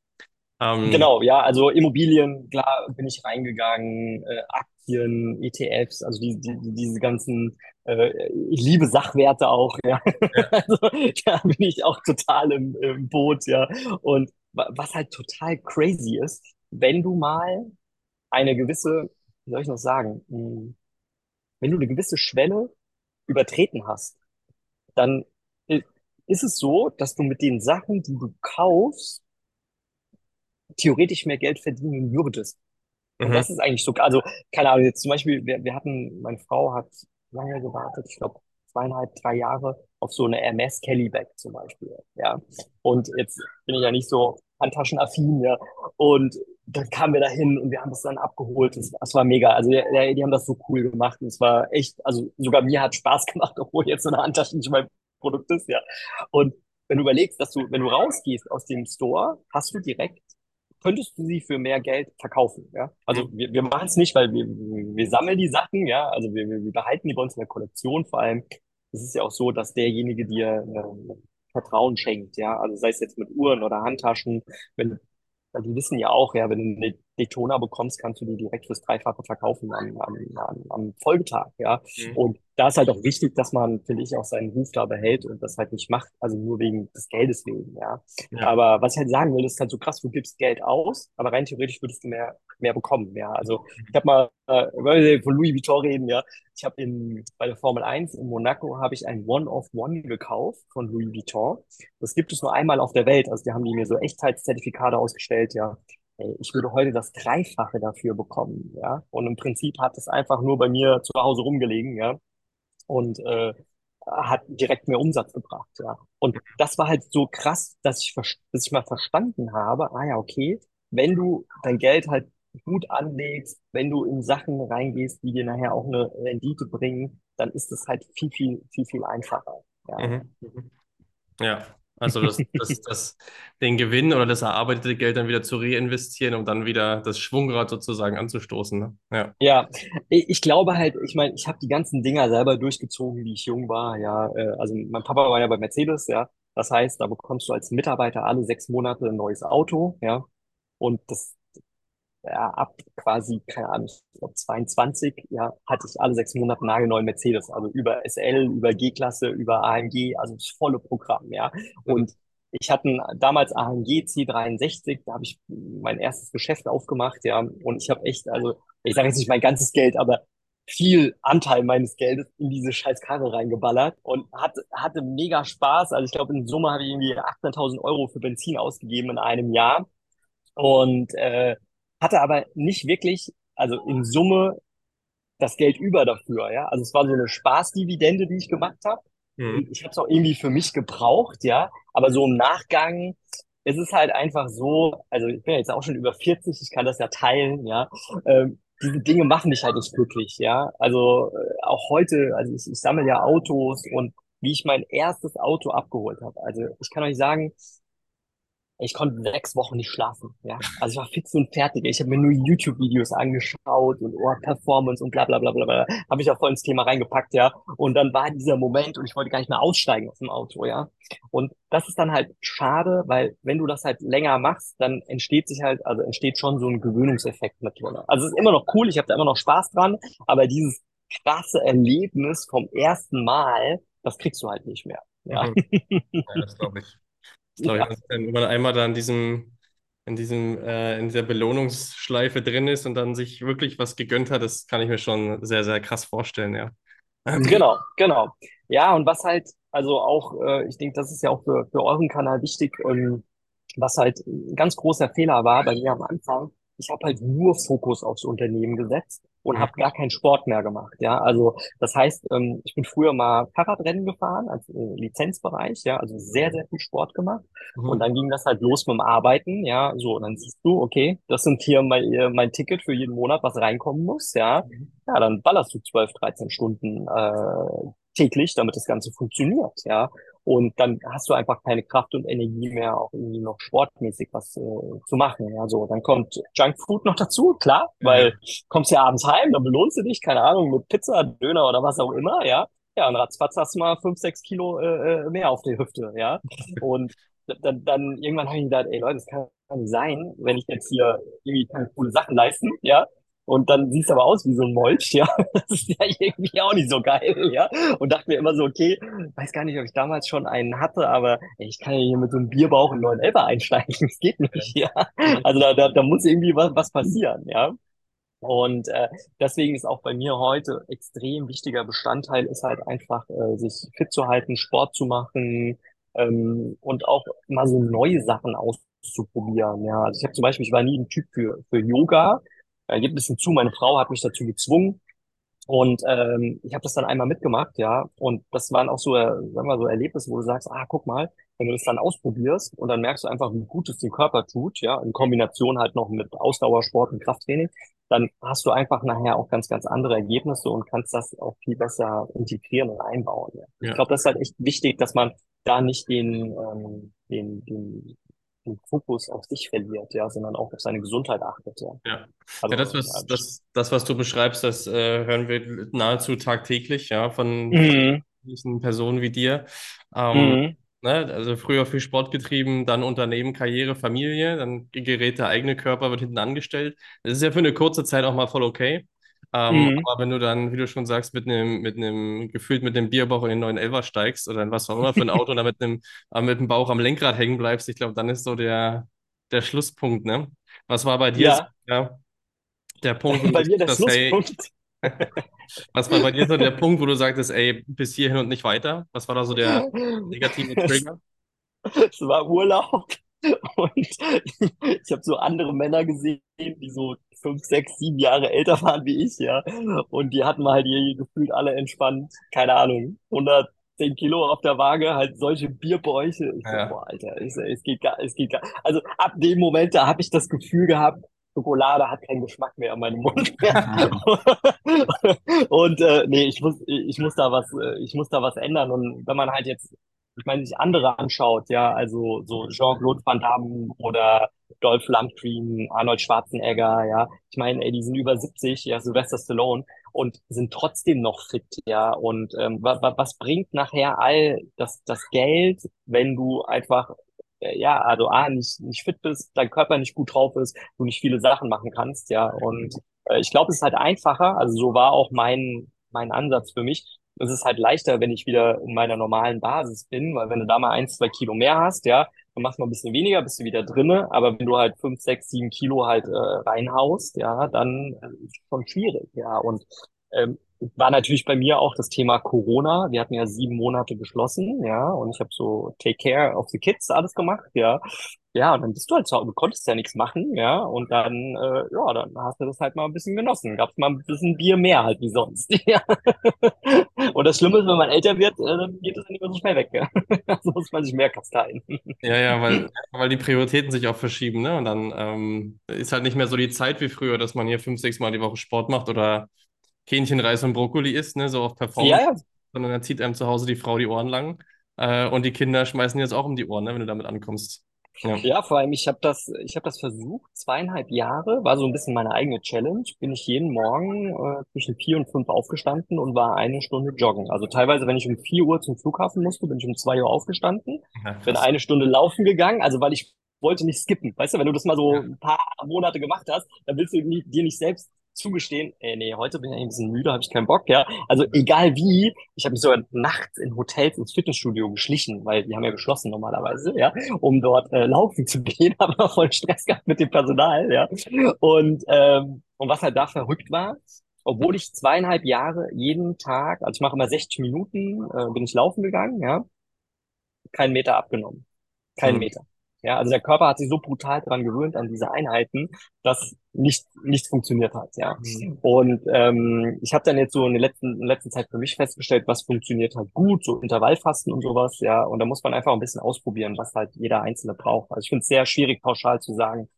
Ähm, Genau, ja, also Immobilien, klar, bin ich reingegangen, äh, Aktien, ETFs, also die, die, die- diese ganzen, äh, ich liebe Sachwerte auch, ja. ja. Also da bin ich auch total im, im Boot, ja. Und wa- was halt total crazy ist, wenn du mal eine gewisse, wie soll ich das sagen, Hm, wenn du eine gewisse Schwelle übertreten hast, dann i- ist es so, dass du mit den Sachen, die du kaufst, theoretisch mehr Geld verdienen würdest. Und mhm. das ist eigentlich so, also, keine Ahnung, jetzt zum Beispiel, wir, wir hatten, meine Frau hat lange gewartet, ich glaube zweieinhalb, drei Jahre auf so eine Hermes Kelly Bag zum Beispiel, ja. Und jetzt bin ich ja nicht so handtaschenaffin, ja. Und dann kamen wir dahin und wir haben das dann abgeholt. Das, das war mega. Also die, die haben das so cool gemacht und es war echt, also sogar mir hat Spaß gemacht, obwohl jetzt so eine Handtasche nicht mein Produkt ist, ja. Und wenn du überlegst, dass du, wenn du rausgehst aus dem Store, hast du direkt könntest du sie für mehr Geld verkaufen. Ja? Also mhm. wir, wir machen es nicht, weil wir, wir sammeln die Sachen, ja, also wir, wir behalten die bei uns in der Kollektion vor allem. Es ist ja auch so, dass derjenige dir äh, Vertrauen schenkt, ja, also sei es jetzt mit Uhren oder Handtaschen, wenn die wissen ja auch, ja, wenn du eine Daytona bekommst, kannst du die direkt fürs Dreifache verkaufen am, am, am, am Folgetag, ja. Mhm. Und da ist halt auch wichtig, dass man, finde ich, auch seinen Ruf da behält und das halt nicht macht, also nur wegen des Geldes wegen, ja. ja. Aber was ich halt sagen will, ist halt so krass, du gibst Geld aus, aber rein theoretisch würdest du mehr, mehr bekommen, ja. Also ich habe mal, äh, von Louis Vuitton reden, ja. Ich habe in bei der Formel 1 in Monaco habe ich ein One-of-One gekauft von Louis Vuitton. Das gibt es nur einmal auf der Welt. Also die haben die mir so Echtheitszertifikate ausgestellt, ja ich würde heute das Dreifache dafür bekommen, ja. Und im Prinzip hat es einfach nur bei mir zu Hause rumgelegen, ja und äh, hat direkt mehr Umsatz gebracht, ja. Und das war halt so krass, dass ich, dass ich mal verstanden habe, ah ja, okay, wenn du dein Geld halt gut anlegst, wenn du in Sachen reingehst, die dir nachher auch eine Rendite bringen, dann ist es halt viel, viel, viel, viel einfacher. Ja. Mhm. mhm. Ja, also das, das, das, den Gewinn oder das erarbeitete Geld dann wieder zu reinvestieren, um dann wieder das Schwungrad sozusagen anzustoßen. Ne? Ja. ja, ich glaube halt, ich meine, ich habe die ganzen Dinger selber durchgezogen, wie ich jung war. Ja, äh, also mein Papa war ja bei Mercedes, ja. Das heißt, da bekommst du als Mitarbeiter alle sechs Monate ein neues Auto, ja. Und das ja, ab quasi, keine Ahnung, ich glaube 22, ja, hatte ich alle sechs Monate nagelneuen Mercedes, also über SL, über G-Klasse, über AMG, also das volle Programm, ja. Und ich hatte damals AMG C63, da habe ich mein erstes Geschäft aufgemacht, ja, und ich habe echt, also ich sage jetzt nicht mein ganzes Geld, aber viel Anteil meines Geldes in diese scheiß Karre reingeballert und hatte, hatte mega Spaß. Also ich glaube, in Summe habe ich irgendwie 18.000 Euro für Benzin ausgegeben in einem Jahr. Und äh, hatte aber nicht wirklich, also in Summe das Geld über dafür, ja. Also es war so eine Spaßdividende, die ich gemacht habe. Mhm. Ich habe es auch irgendwie für mich gebraucht, ja. Aber so im Nachgang, es ist halt einfach so, also ich bin jetzt auch schon über 40, ich kann das ja teilen, ja. Ähm, diese Dinge machen mich halt nicht glücklich, ja. Also äh, auch heute, also ich, ich sammle ja Autos und wie ich mein erstes Auto abgeholt habe. Also ich kann euch sagen, ich konnte sechs Wochen nicht schlafen. Ja, also ich war fix und fertig. Ich habe mir nur YouTube-Videos angeschaut und oh, Performance und bla bla bla bla bla. Habe ich auch voll ins Thema reingepackt, ja. Und dann war dieser Moment und ich wollte gar nicht mehr aussteigen aus dem Auto, ja. Und das ist dann halt schade, weil wenn du das halt länger machst, dann entsteht sich halt, also entsteht schon so ein Gewöhnungseffekt mit drin. Also es ist immer noch cool, ich habe da immer noch Spaß dran, aber dieses krasse Erlebnis vom ersten Mal, das kriegst du halt nicht mehr. Ja, mhm. ja das glaube ich. Ich glaube, ja. wenn man einmal da in diesem, in diesem, äh, in dieser Belohnungsschleife drin ist und dann sich wirklich was gegönnt hat, das kann ich mir schon sehr, sehr krass vorstellen, ja. Genau, genau. Ja, und was halt, also auch, äh, ich denke, das ist ja auch für, für euren Kanal wichtig, ähm, was halt ein ganz großer Fehler war bei mir am Anfang, ich habe halt nur Fokus aufs Unternehmen gesetzt und habe gar keinen Sport mehr gemacht. Ja, also das heißt, ähm, ich bin früher mal Fahrradrennen gefahren als äh, Lizenzbereich, ja, also sehr sehr viel Sport gemacht mhm. und dann ging das halt los mit dem Arbeiten, ja, so und dann siehst du, okay, das sind hier mein, äh, mein Ticket für jeden Monat, was reinkommen muss, ja, mhm. ja, dann ballerst du 12, 13 Stunden äh, täglich, damit das Ganze funktioniert, ja. Und dann hast du einfach keine Kraft und Energie mehr, auch irgendwie noch sportmäßig was äh, zu machen. Ja, so. Dann kommt Junkfood noch dazu, klar, weil kommst ja abends heim, dann belohnst du dich, keine Ahnung, mit Pizza, Döner oder was auch immer, ja. Ja, und ratzfatz hast du mal fünf, sechs Kilo äh, äh mehr auf der Hüfte, ja. Und dann, dann irgendwann habe ich gedacht, ey Leute, das kann nicht sein, wenn ich jetzt hier irgendwie keine coole Sachen leisten, ja, und dann siehst du aber aus wie so ein Molch, ja. Das ist ja irgendwie auch nicht so geil, ja. Und dachte mir immer so, okay, weiß gar nicht, ob ich damals schon einen hatte, aber ey, ich kann ja hier mit so einem Bierbauch in 9 Elber einsteigen. Das geht nicht, ja. Also da, da, da muss irgendwie was, was passieren, ja. Und äh, deswegen ist auch bei mir heute extrem wichtiger Bestandteil ist halt einfach, äh, sich fit zu halten, Sport zu machen ähm, und auch mal so neue Sachen auszuprobieren. Ja, also ich habe zum Beispiel, ich war nie ein Typ für für Yoga, äh, gebe ein bisschen zu, meine Frau hat mich dazu gezwungen. Und ähm, ich habe das dann einmal mitgemacht, ja. Und das waren auch so, äh, sagen wir so Erlebnisse, wo du sagst, ah, guck mal, wenn du das dann ausprobierst und dann merkst du einfach, wie gut es dem Körper tut, ja, in Kombination halt noch mit Ausdauersport und Krafttraining, dann hast du einfach nachher auch ganz, ganz andere Ergebnisse und kannst das auch viel besser integrieren und einbauen. Ja. Ja. Ich glaube, das ist halt echt wichtig, dass man da nicht den, ähm, den, den den Fokus auf sich verliert, ja, sondern auch auf seine Gesundheit achtet, ja. Ja, also, ja das, was, das, das, was du beschreibst, das äh, hören wir nahezu tagtäglich, ja, von mhm. Personen wie dir. Ähm, mhm. ne, also früher viel Sport getrieben, dann Unternehmen, Karriere, Familie, dann gerät der eigene Körper, wird hinten angestellt. Das ist ja für eine kurze Zeit auch mal voll okay. Ähm, mhm. Aber wenn du dann, wie du schon sagst, mit einem, mit einem, gefühlt mit einem Bierbauch in den neuen Elver steigst oder in was auch immer für ein Auto und dann mit einem, äh, mit dem Bauch am Lenkrad hängen bleibst, ich glaube, dann ist so der, der Schlusspunkt, ne? Was war bei dir ja. so, ja, der Punkt, wo bei das, Schlusspunkt. Hey, was war bei dir so der Punkt, wo du sagtest, ey, bis hierhin und nicht weiter? Was war da so der negative Trigger? Es war Urlaub. Und ich habe so andere Männer gesehen, die so fünf, sechs, sieben Jahre älter waren wie ich, ja. Und die hatten halt hier gefühlt alle entspannt, keine Ahnung, 110 Kilo auf der Waage, halt solche Bierbäuche. Ich ja. so, boah, Alter, ich, es geht gar, es geht gar. Also ab dem Moment, da habe ich das Gefühl gehabt, Schokolade hat keinen Geschmack mehr an meinem Mund und äh, nee, ich muss, ich muss da was, äh, ich muss da was ändern. Und wenn man halt jetzt ich meine, sich andere anschaut, ja, also so Jean-Claude Van Damme oder Dolph Lundgren, Arnold Schwarzenegger, ja, ich meine, ey, die sind über 70, ja, Sylvester Stallone und sind trotzdem noch fit, ja, und ähm, was, was bringt nachher all das, das Geld, wenn du einfach äh, ja, also A, nicht, nicht fit bist, dein Körper nicht gut drauf ist, du nicht viele Sachen machen kannst, ja. Und äh, ich glaube, es ist halt einfacher, also so war auch mein, mein Ansatz für mich, es ist halt leichter, wenn ich wieder in meiner normalen Basis bin, weil wenn du da mal ein, zwei Kilo mehr hast, ja, dann machst du mal ein bisschen weniger, bist du wieder drinne. Aber wenn du halt fünf, sechs, sieben Kilo halt äh, reinhaust, ja, dann äh, ist schon schwierig, ja. Und ähm, war natürlich bei mir auch das Thema Corona. Wir hatten ja sieben Monate geschlossen, ja, und ich habe so Take Care of the Kids alles gemacht, ja. Ja, und dann bist du halt zu Hause, du konntest ja nichts machen, ja, und dann, äh, ja, dann hast du das halt mal ein bisschen genossen. Gab's mal ein bisschen Bier mehr halt wie sonst, ja. Und das Schlimme ist, wenn man älter wird, äh, dann geht es nicht mehr so schnell weg, ja. Also muss man sich mehr kasteien. Ja, ja, weil, weil die Prioritäten sich auch verschieben, ne, und dann ähm, ist halt nicht mehr so die Zeit wie früher, dass man hier fünf, sechs Mal die Woche Sport macht oder Hähnchen, Reis und Brokkoli isst, ne, so auf Performance, ja, ja. sondern dann zieht einem zu Hause die Frau die Ohren lang äh, und die Kinder schmeißen jetzt auch um die Ohren, ne, wenn du damit ankommst. Ja. ja, vor allem, ich habe das, ich habe das versucht, zweieinhalb Jahre, war so ein bisschen meine eigene Challenge. Bin ich jeden Morgen äh, zwischen vier und fünf aufgestanden und war eine Stunde joggen. Also teilweise, wenn ich um vier Uhr zum Flughafen musste, bin ich um zwei Uhr aufgestanden, ja, bin eine Stunde laufen gegangen, also weil ich wollte nicht skippen. Weißt du, wenn du das mal so ein paar Monate gemacht hast, dann willst du dir nicht selbst zugestehen, ey, nee, heute bin ich ein bisschen müde, habe ich keinen Bock, ja. Also egal wie, ich habe mich sogar nachts in Hotels ins Fitnessstudio geschlichen, weil die haben ja geschlossen normalerweise, ja, um dort äh, laufen zu gehen, aber voll Stress gehabt mit dem Personal, ja. Und, ähm, und was halt da verrückt war, obwohl ich zweieinhalb Jahre jeden Tag, also ich mache immer 60 Minuten, äh, bin ich laufen gegangen, ja, keinen Meter abgenommen. Keinen mhm. Meter. Ja, also der Körper hat sich so brutal dran gewöhnt an diese Einheiten, dass nicht nichts funktioniert hat. Ja, mhm. und ähm, ich habe dann jetzt so in der letzten in der letzten Zeit für mich festgestellt, was funktioniert halt gut, so Intervallfasten und sowas. Ja, und da muss man einfach ein bisschen ausprobieren, was halt jeder Einzelne braucht. Also ich finde es sehr schwierig pauschal zu sagen,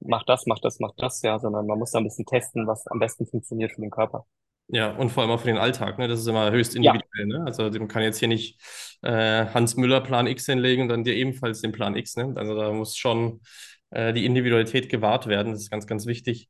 mach das, mach das, mach das, ja, sondern man muss da ein bisschen testen, was am besten funktioniert für den Körper. Ja, und vor allem auch für den Alltag, ne? Das ist immer höchst individuell, ja. ne? Also man kann jetzt hier nicht äh, Hans Müller Plan X hinlegen und dann dir ebenfalls den Plan X, ne? Also da muss schon äh, die Individualität gewahrt werden. Das ist ganz, ganz wichtig.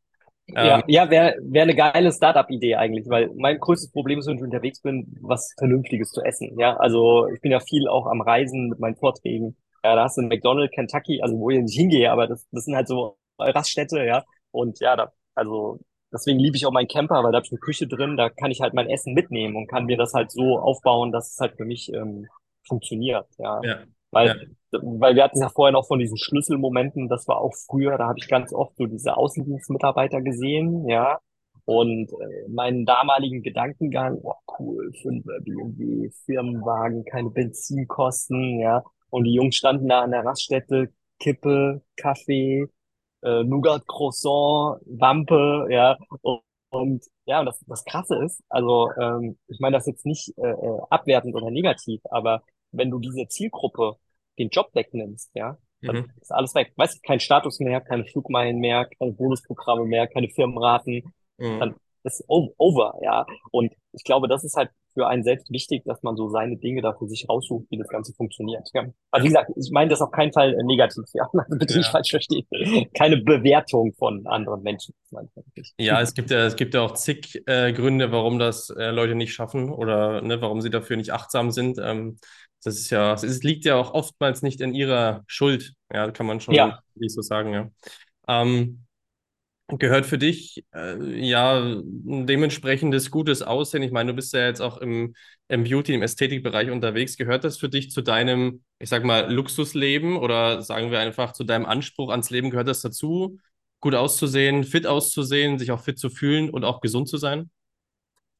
Ja, ähm, ja wäre wär eine geile Startup-Idee eigentlich, weil mein größtes Problem ist, wenn ich unterwegs bin, was Vernünftiges zu essen. Ja, also ich bin ja viel auch am Reisen mit meinen Vorträgen. Ja, da hast du McDonald's, Kentucky, also wo ich nicht hingehe, aber das, das sind halt so Raststätte, ja. Und ja, da, also deswegen liebe ich auch meinen Camper, weil da habe ich eine Küche drin, da kann ich halt mein Essen mitnehmen und kann mir das halt so aufbauen, dass es halt für mich ähm, funktioniert. Ja. ja. Weil, ja. weil wir hatten ja vorher noch von diesen Schlüsselmomenten, das war auch früher, da habe ich ganz oft so diese Außendienstmitarbeiter gesehen, ja. Und äh, meinen damaligen Gedankengang, oh cool, fünf BMW, Firmenwagen, keine Benzinkosten, ja. Und die Jungs standen da an der Raststätte, Kippe, Kaffee, äh, Nougat, Croissant, Wampe, ja. Und, und ja, das, das Krasse ist, also ähm, ich meine das jetzt nicht äh, äh, abwertend oder negativ, aber wenn du diese Zielgruppe den Job wegnimmst, ja, dann Mhm. ist alles weg. Weißt du, kein Status mehr, keine Flugmeilen mehr, keine Bonusprogramme mehr, keine Firmenraten, Mhm. dann ist over, ja. Und ich glaube, das ist halt für einen selbst wichtig, dass man so seine Dinge da für sich raussucht, wie das Ganze funktioniert. Ja. Also wie gesagt, ich meine das auf keinen Fall äh, negativ, ja. Also bitte nicht Ja. falsch verstehen. Keine Bewertung von anderen Menschen. Ja, es gibt ja, es gibt ja auch zig äh, Gründe, warum das äh, Leute nicht schaffen oder ne, warum sie dafür nicht achtsam sind. Ähm, das ist ja, es liegt ja auch oftmals nicht in ihrer Schuld. Ja, kann man schon Ja, so sagen, ja. Ähm, gehört für dich äh, ja ein dementsprechendes gutes Aussehen? Ich meine, du bist ja jetzt auch im, im Beauty, im Ästhetikbereich unterwegs. Gehört das für dich zu deinem, ich sag mal, Luxusleben oder sagen wir einfach zu deinem Anspruch ans Leben? Gehört das dazu, gut auszusehen, fit auszusehen, sich auch fit zu fühlen und auch gesund zu sein?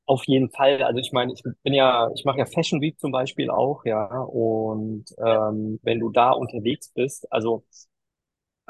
auf jeden Fall. Also ich meine, ich bin ja, ich mache ja Fashion Week zum Beispiel auch, ja. Und ähm, wenn du da unterwegs bist, also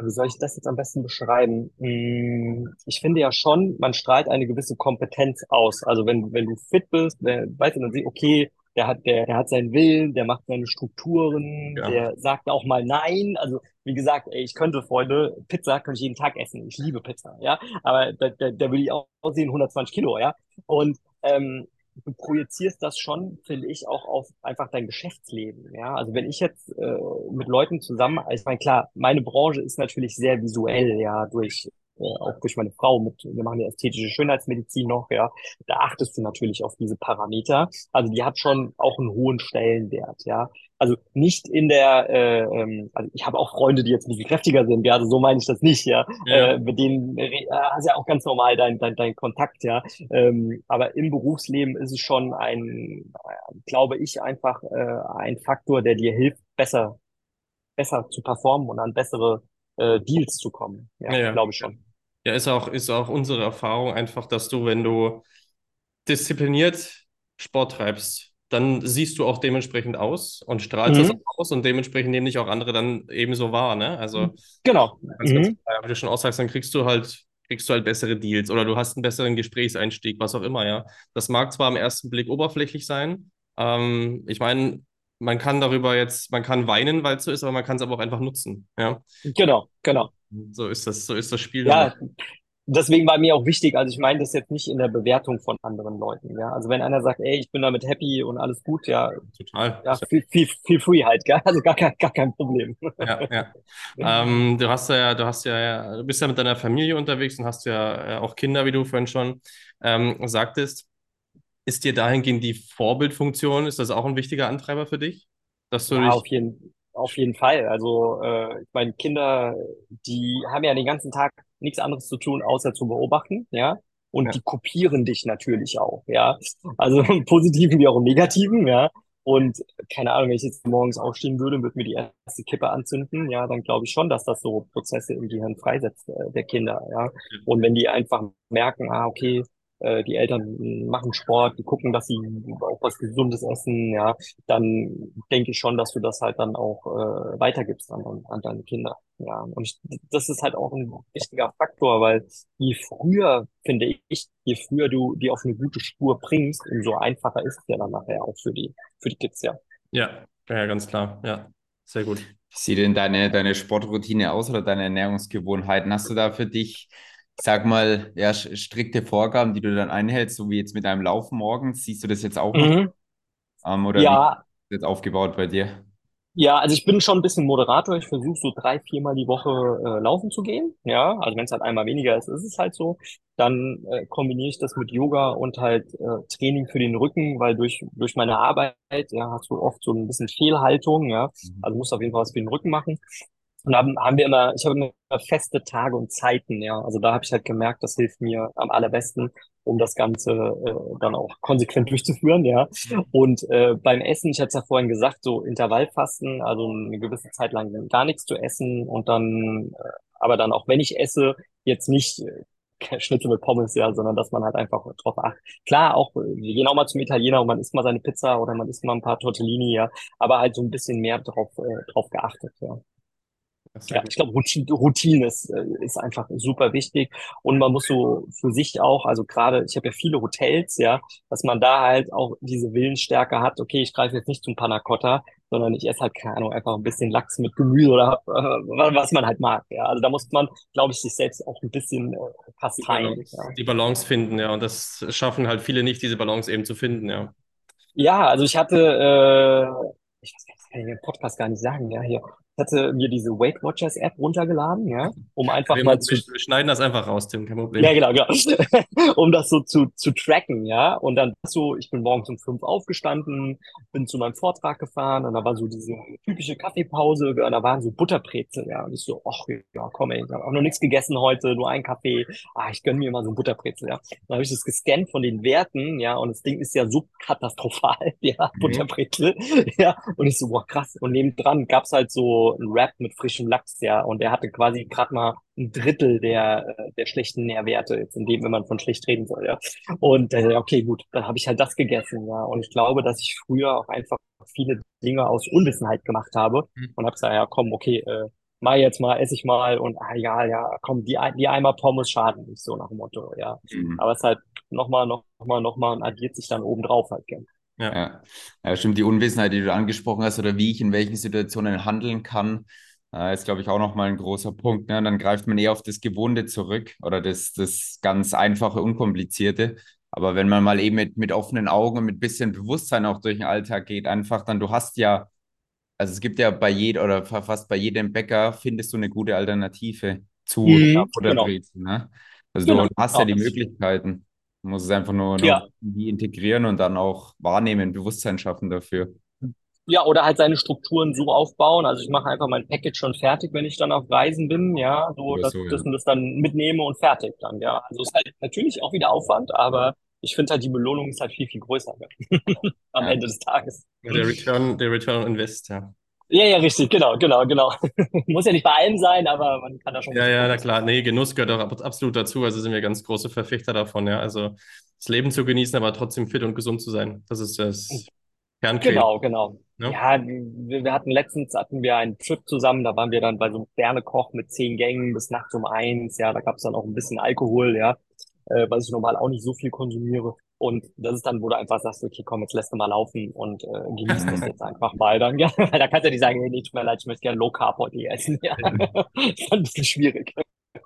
Wie soll ich das jetzt am besten beschreiben? Hm, Ich finde ja schon, man strahlt eine gewisse Kompetenz aus. Also wenn, wenn du fit bist, weißt du, dann siehst okay, der hat, der, der hat seinen Willen, der macht seine Strukturen, Ja, der sagt auch mal Nein. Also wie gesagt, ey, ich könnte, Freunde, Pizza könnte ich jeden Tag essen. Ich liebe Pizza, ja. Aber da, da, da will ich auch aussehen 120 Kilo, ja. Und ähm, du projizierst das schon, finde ich, auch auf einfach dein Geschäftsleben. Ja, also wenn ich jetzt äh, mit Leuten zusammen, also ich meine, klar, meine Branche ist natürlich sehr visuell, ja, durch äh, auch durch meine Frau mit, wir machen ja ästhetische Schönheitsmedizin noch, ja, da achtest du natürlich auf diese Parameter. Also die hat schon auch einen hohen Stellenwert, ja. Also nicht in der, äh, ähm, also ich habe auch Freunde, die jetzt ein bisschen kräftiger sind, ja, also so meine ich das nicht, ja. ja, Äh, mit denen äh, hast ja auch ganz normal dein, dein, dein Kontakt, ja. Ähm, aber im Berufsleben ist es schon ein, glaube ich, einfach äh, ein Faktor, der dir hilft, besser, besser zu performen und an bessere äh, Deals zu kommen. ja, Ja, ja. glaube ich schon. Ja, ist auch, ist auch unsere Erfahrung einfach, dass du, wenn du diszipliniert Sport treibst, dann siehst du auch dementsprechend aus und strahlst das auch Mhm. aus und dementsprechend nehmen dich auch andere dann ebenso wahr, ne? Also Genau. ganz, ganz Mhm. klar, wie du schon aussagst, dann kriegst du halt, kriegst du halt bessere Deals oder du hast einen besseren Gesprächseinstieg, was auch immer, ja. Das mag zwar am ersten Blick oberflächlich sein, ähm, ich meine, man kann darüber jetzt, man kann weinen, weil es so ist, aber man kann es aber auch einfach nutzen, ja. Genau, genau. So ist das, so ist das Spiel. Ja, deswegen war mir auch wichtig, also ich meine das jetzt nicht in der Bewertung von anderen Leuten, ja. Also wenn einer sagt, ey, ich bin damit happy und alles gut, ja, Total. ja, feel, feel, feel free halt, gell? Also gar kein, gar kein Problem. Ja, ja. Ähm, du hast ja, du hast ja, du bist ja mit deiner Familie unterwegs und hast ja äh, auch Kinder, wie du vorhin schon ähm, sagtest. Ist dir dahingehend die Vorbildfunktion, ist das auch ein wichtiger Antreiber für dich? Dass du Ja, dich, auf jeden, auf jeden Fall. Also, äh, ich meine, Kinder, die haben ja den ganzen Tag nichts anderes zu tun, außer zu beobachten, ja. Und ja, die kopieren dich natürlich auch, ja. Also im Positiven wie auch im Negativen, ja. Und keine Ahnung, wenn ich jetzt morgens aufstehen würde und würde mir die erste Kippe anzünden, ja, dann glaube ich schon, dass das so Prozesse im Gehirn freisetzt, äh, der Kinder, ja. Und wenn die einfach merken, ah, okay, äh, die Eltern machen Sport, die gucken, dass sie auch was Gesundes essen, ja, dann denke ich schon, dass du das halt dann auch äh, weitergibst an, an deine Kinder. Ja, und ich, das ist halt auch ein wichtiger Faktor, weil je früher, finde ich, je früher du die auf eine gute Spur bringst, umso einfacher ist es ja dann nachher auch für die, für die Kids, ja. ja, ja, ganz klar. Ja, sehr gut. Wie sieht denn deine, deine Sportroutine aus oder deine Ernährungsgewohnheiten? Hast du da für dich, ich sag mal, ja, strikte Vorgaben, die du dann einhältst, so wie jetzt mit deinem Laufen morgens? Siehst du das jetzt auch? Mhm. Ähm, oder wie ist Ja, das jetzt aufgebaut bei dir? Ja, also ich bin schon ein bisschen Moderator. Ich versuche so drei, viermal die Woche äh, laufen zu gehen. Ja, also wenn es halt einmal weniger ist, ist es halt so. Dann äh, kombiniere ich das mit Yoga und halt äh, Training für den Rücken, weil durch durch meine Arbeit ja hast du oft so ein bisschen Fehlhaltung. Ja, Mhm. also musst auf jeden Fall was für den Rücken machen. Und haben, haben wir immer, ich habe immer feste Tage und Zeiten, ja. Also da habe ich halt gemerkt, das hilft mir am allerbesten, um das Ganze äh, dann auch konsequent durchzuführen, ja. Und äh, beim Essen, ich hatte es ja vorhin gesagt, so Intervallfasten, also eine gewisse Zeit lang gar nichts zu essen und dann, äh, aber dann auch wenn ich esse, jetzt nicht äh, Schnitzel mit Pommes, ja, sondern dass man halt einfach drauf achtet. Klar, auch, wir gehen auch mal zum Italiener und man isst mal seine Pizza oder man isst mal ein paar Tortellini, ja, aber halt so ein bisschen mehr drauf, äh, drauf geachtet, ja. Ja, ich glaube, Routine ist, äh, ist einfach super wichtig. Und man muss so für sich auch, also gerade, ich habe ja viele Hotels, ja, dass man da halt auch diese Willensstärke hat, okay, ich greife jetzt nicht zum Panna Cotta, sondern ich esse halt, keine Ahnung, einfach ein bisschen Lachs mit Gemüse oder äh, was man halt mag. Ja, also da muss man, glaube ich, sich selbst auch ein bisschen äh, kasteien. Die, ja. die Balance finden, ja. Und das schaffen halt viele nicht, diese Balance eben zu finden, ja. Ja, also ich hatte, äh, ich weiß gar nicht, kann ich im Podcast gar nicht sagen, ja, hier, hatte mir diese Weight Watchers App runtergeladen, ja, um einfach wir, mal zu. Wir schneiden das einfach raus, Tim, kein Problem. Ja, genau, genau. um das so zu, zu tracken, ja. Und dann so, ich bin morgens um fünf aufgestanden, bin zu meinem Vortrag gefahren und da war so diese typische Kaffeepause und da waren so Butterbrezel, ja. Und ich so, ach ja, komm ey, ich habe auch noch nichts gegessen heute, nur ein Kaffee. Ah, ich gönn mir mal so ein Butterbrezel, ja. Dann habe ich das gescannt von den Werten, ja, und das Ding ist ja so katastrophal, ja, mhm. Butterbrezel, ja. Und ich so, boah, krass. Und nebendran gab's halt so ein Wrap mit frischem Lachs, ja, und der hatte quasi gerade mal ein Drittel der, äh, der schlechten Nährwerte, jetzt in dem, wenn man von schlecht reden soll, ja. Und äh, okay, gut, dann habe ich halt das gegessen, ja. Und ich glaube, dass ich früher auch einfach viele Dinge aus Unwissenheit gemacht habe mhm. und habe gesagt, ja, komm, okay, äh, mal jetzt mal, esse ich mal und ah, egal, ja, komm, die, die einmal Pommes schaden nicht, so nach dem Motto, ja. Mhm. Aber es ist halt nochmal, nochmal, nochmal und addiert sich dann obendrauf halt gern. Ja. ja. ja, stimmt. Die Unwissenheit, die du angesprochen hast, oder wie ich in welchen Situationen handeln kann, äh, ist, glaube ich, auch nochmal ein großer Punkt. Ne? Dann greift man eher auf das Gewohnte zurück oder das, das ganz einfache, unkomplizierte. Aber wenn man mal eben mit, mit offenen Augen und mit bisschen Bewusstsein auch durch den Alltag geht, einfach dann, du hast ja, also es gibt ja bei jedem oder fast bei jedem Bäcker findest du eine gute Alternative zu mhm, Butterbrezel. Genau. Ne? Also genau. du hast ja die Möglichkeiten. Man muss es einfach nur ja. integrieren und dann auch wahrnehmen, Bewusstsein schaffen dafür. Ja, oder halt seine Strukturen so aufbauen. Also ich mache einfach mein Package schon fertig, wenn ich dann auf Reisen bin, ja, so dass so, ja. das, das dann mitnehme und fertig dann, ja. Also es ist halt natürlich auch wieder Aufwand, aber ich finde halt die Belohnung ist halt viel, viel größer am ja. Ende des Tages. Der Return, der Return on Invest, ja. Ja, ja, richtig, genau, genau, genau. Muss ja nicht bei allem sein, aber man kann da schon. Ja, ja, na klar. Nee, Genuss gehört auch absolut dazu. Also sind wir ganz große Verfechter davon, ja. Also das Leben zu genießen, aber trotzdem fit und gesund zu sein. Das ist das Kernkredo. Genau, genau. Ja, ja wir, wir, hatten letztens hatten wir einen Trip zusammen, da waren wir dann bei so einem Sternekoch mit zehn Gängen bis nachts um eins, ja, da gab es dann auch ein bisschen Alkohol, ja, äh, weil ich normal auch nicht so viel konsumiere. Und das ist dann, wo du einfach sagst, okay, komm, jetzt lässt du mal laufen und äh, genießt das jetzt einfach mal dann. Ja, weil da kannst du ja nicht sagen, hey, nee, tut mir leid, ich möchte gerne Low Carb heute essen. Ja. das ist ein bisschen schwierig.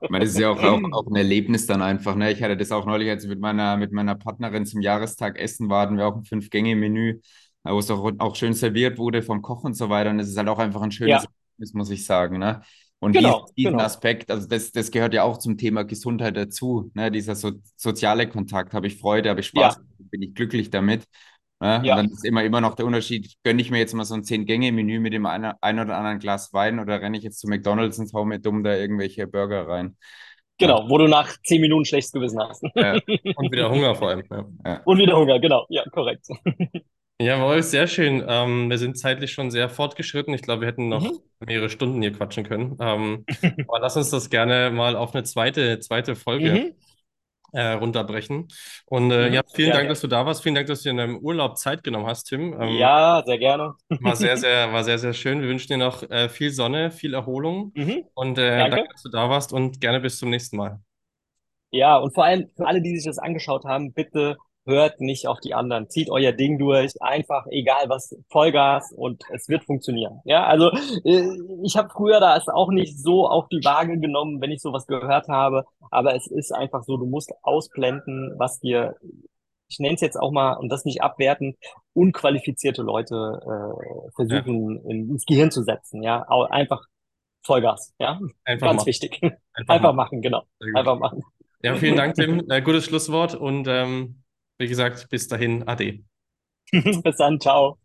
Ich meine, das ist ja auch, auch, auch, ein Erlebnis dann einfach. Ne? Ich hatte das auch neulich, als ich mit meiner, mit meiner Partnerin zum Jahrestag essen war, hatten wir auch ein Fünf-Gänge-Menü, wo es auch, auch schön serviert wurde vom Koch und so weiter. Und es ist halt auch einfach ein schönes ja. Erlebnis, muss ich sagen. Ne? Und genau, diesen genau. Aspekt, also das, das gehört ja auch zum Thema Gesundheit dazu. Ne? Dieser so, soziale Kontakt, habe ich Freude, habe ich Spaß, ja. bin ich glücklich damit. Ne? Ja. Und dann ist immer, immer noch der Unterschied, gönne ich mir jetzt mal so ein Zehn-Gänge-Menü mit dem ein, ein oder anderen Glas Wein oder renne ich jetzt zu McDonalds und hau mir dumm da irgendwelche Burger rein. Genau, ja. wo du nach zehn Minuten schlechtes Gewissen hast. Ja. Und wieder Hunger vor allem. Ja. Und wieder Hunger, genau. Ja, korrekt. Jawohl, sehr schön. Ähm, wir sind zeitlich schon sehr fortgeschritten. Ich glaube, wir hätten noch mhm. mehrere Stunden hier quatschen können. Ähm, aber lass uns das gerne mal auf eine zweite, zweite Folge mhm. äh, runterbrechen. Und äh, mhm. ja, vielen ja, Dank, ja. dass du da warst. Vielen Dank, dass du in deinem Urlaub Zeit genommen hast, Tim. Ähm, ja, sehr gerne. War sehr, sehr, war sehr, sehr schön. Wir wünschen dir noch äh, viel Sonne, viel Erholung. Mhm. Und äh, danke. danke, dass du da warst und gerne bis zum nächsten Mal. Ja, und vor allem für alle, die sich das angeschaut haben, bitte hört nicht auf die anderen, zieht euer Ding durch, einfach egal was, Vollgas und es wird funktionieren. Ja, also äh, ich habe früher da es auch nicht so auf die Waage genommen, wenn ich sowas gehört habe, aber es ist einfach so, du musst ausblenden, was dir, ich nenne es jetzt auch mal, und das nicht abwerten, unqualifizierte Leute äh, versuchen ja. ins Gehirn zu setzen. Ja, einfach Vollgas. Ja, einfach ganz machen. wichtig. Einfach, einfach machen. machen, genau. Einfach machen. Ja, vielen Dank, Tim. Äh, gutes Schlusswort und ähm, wie gesagt, bis dahin, ade. bis dann, ciao.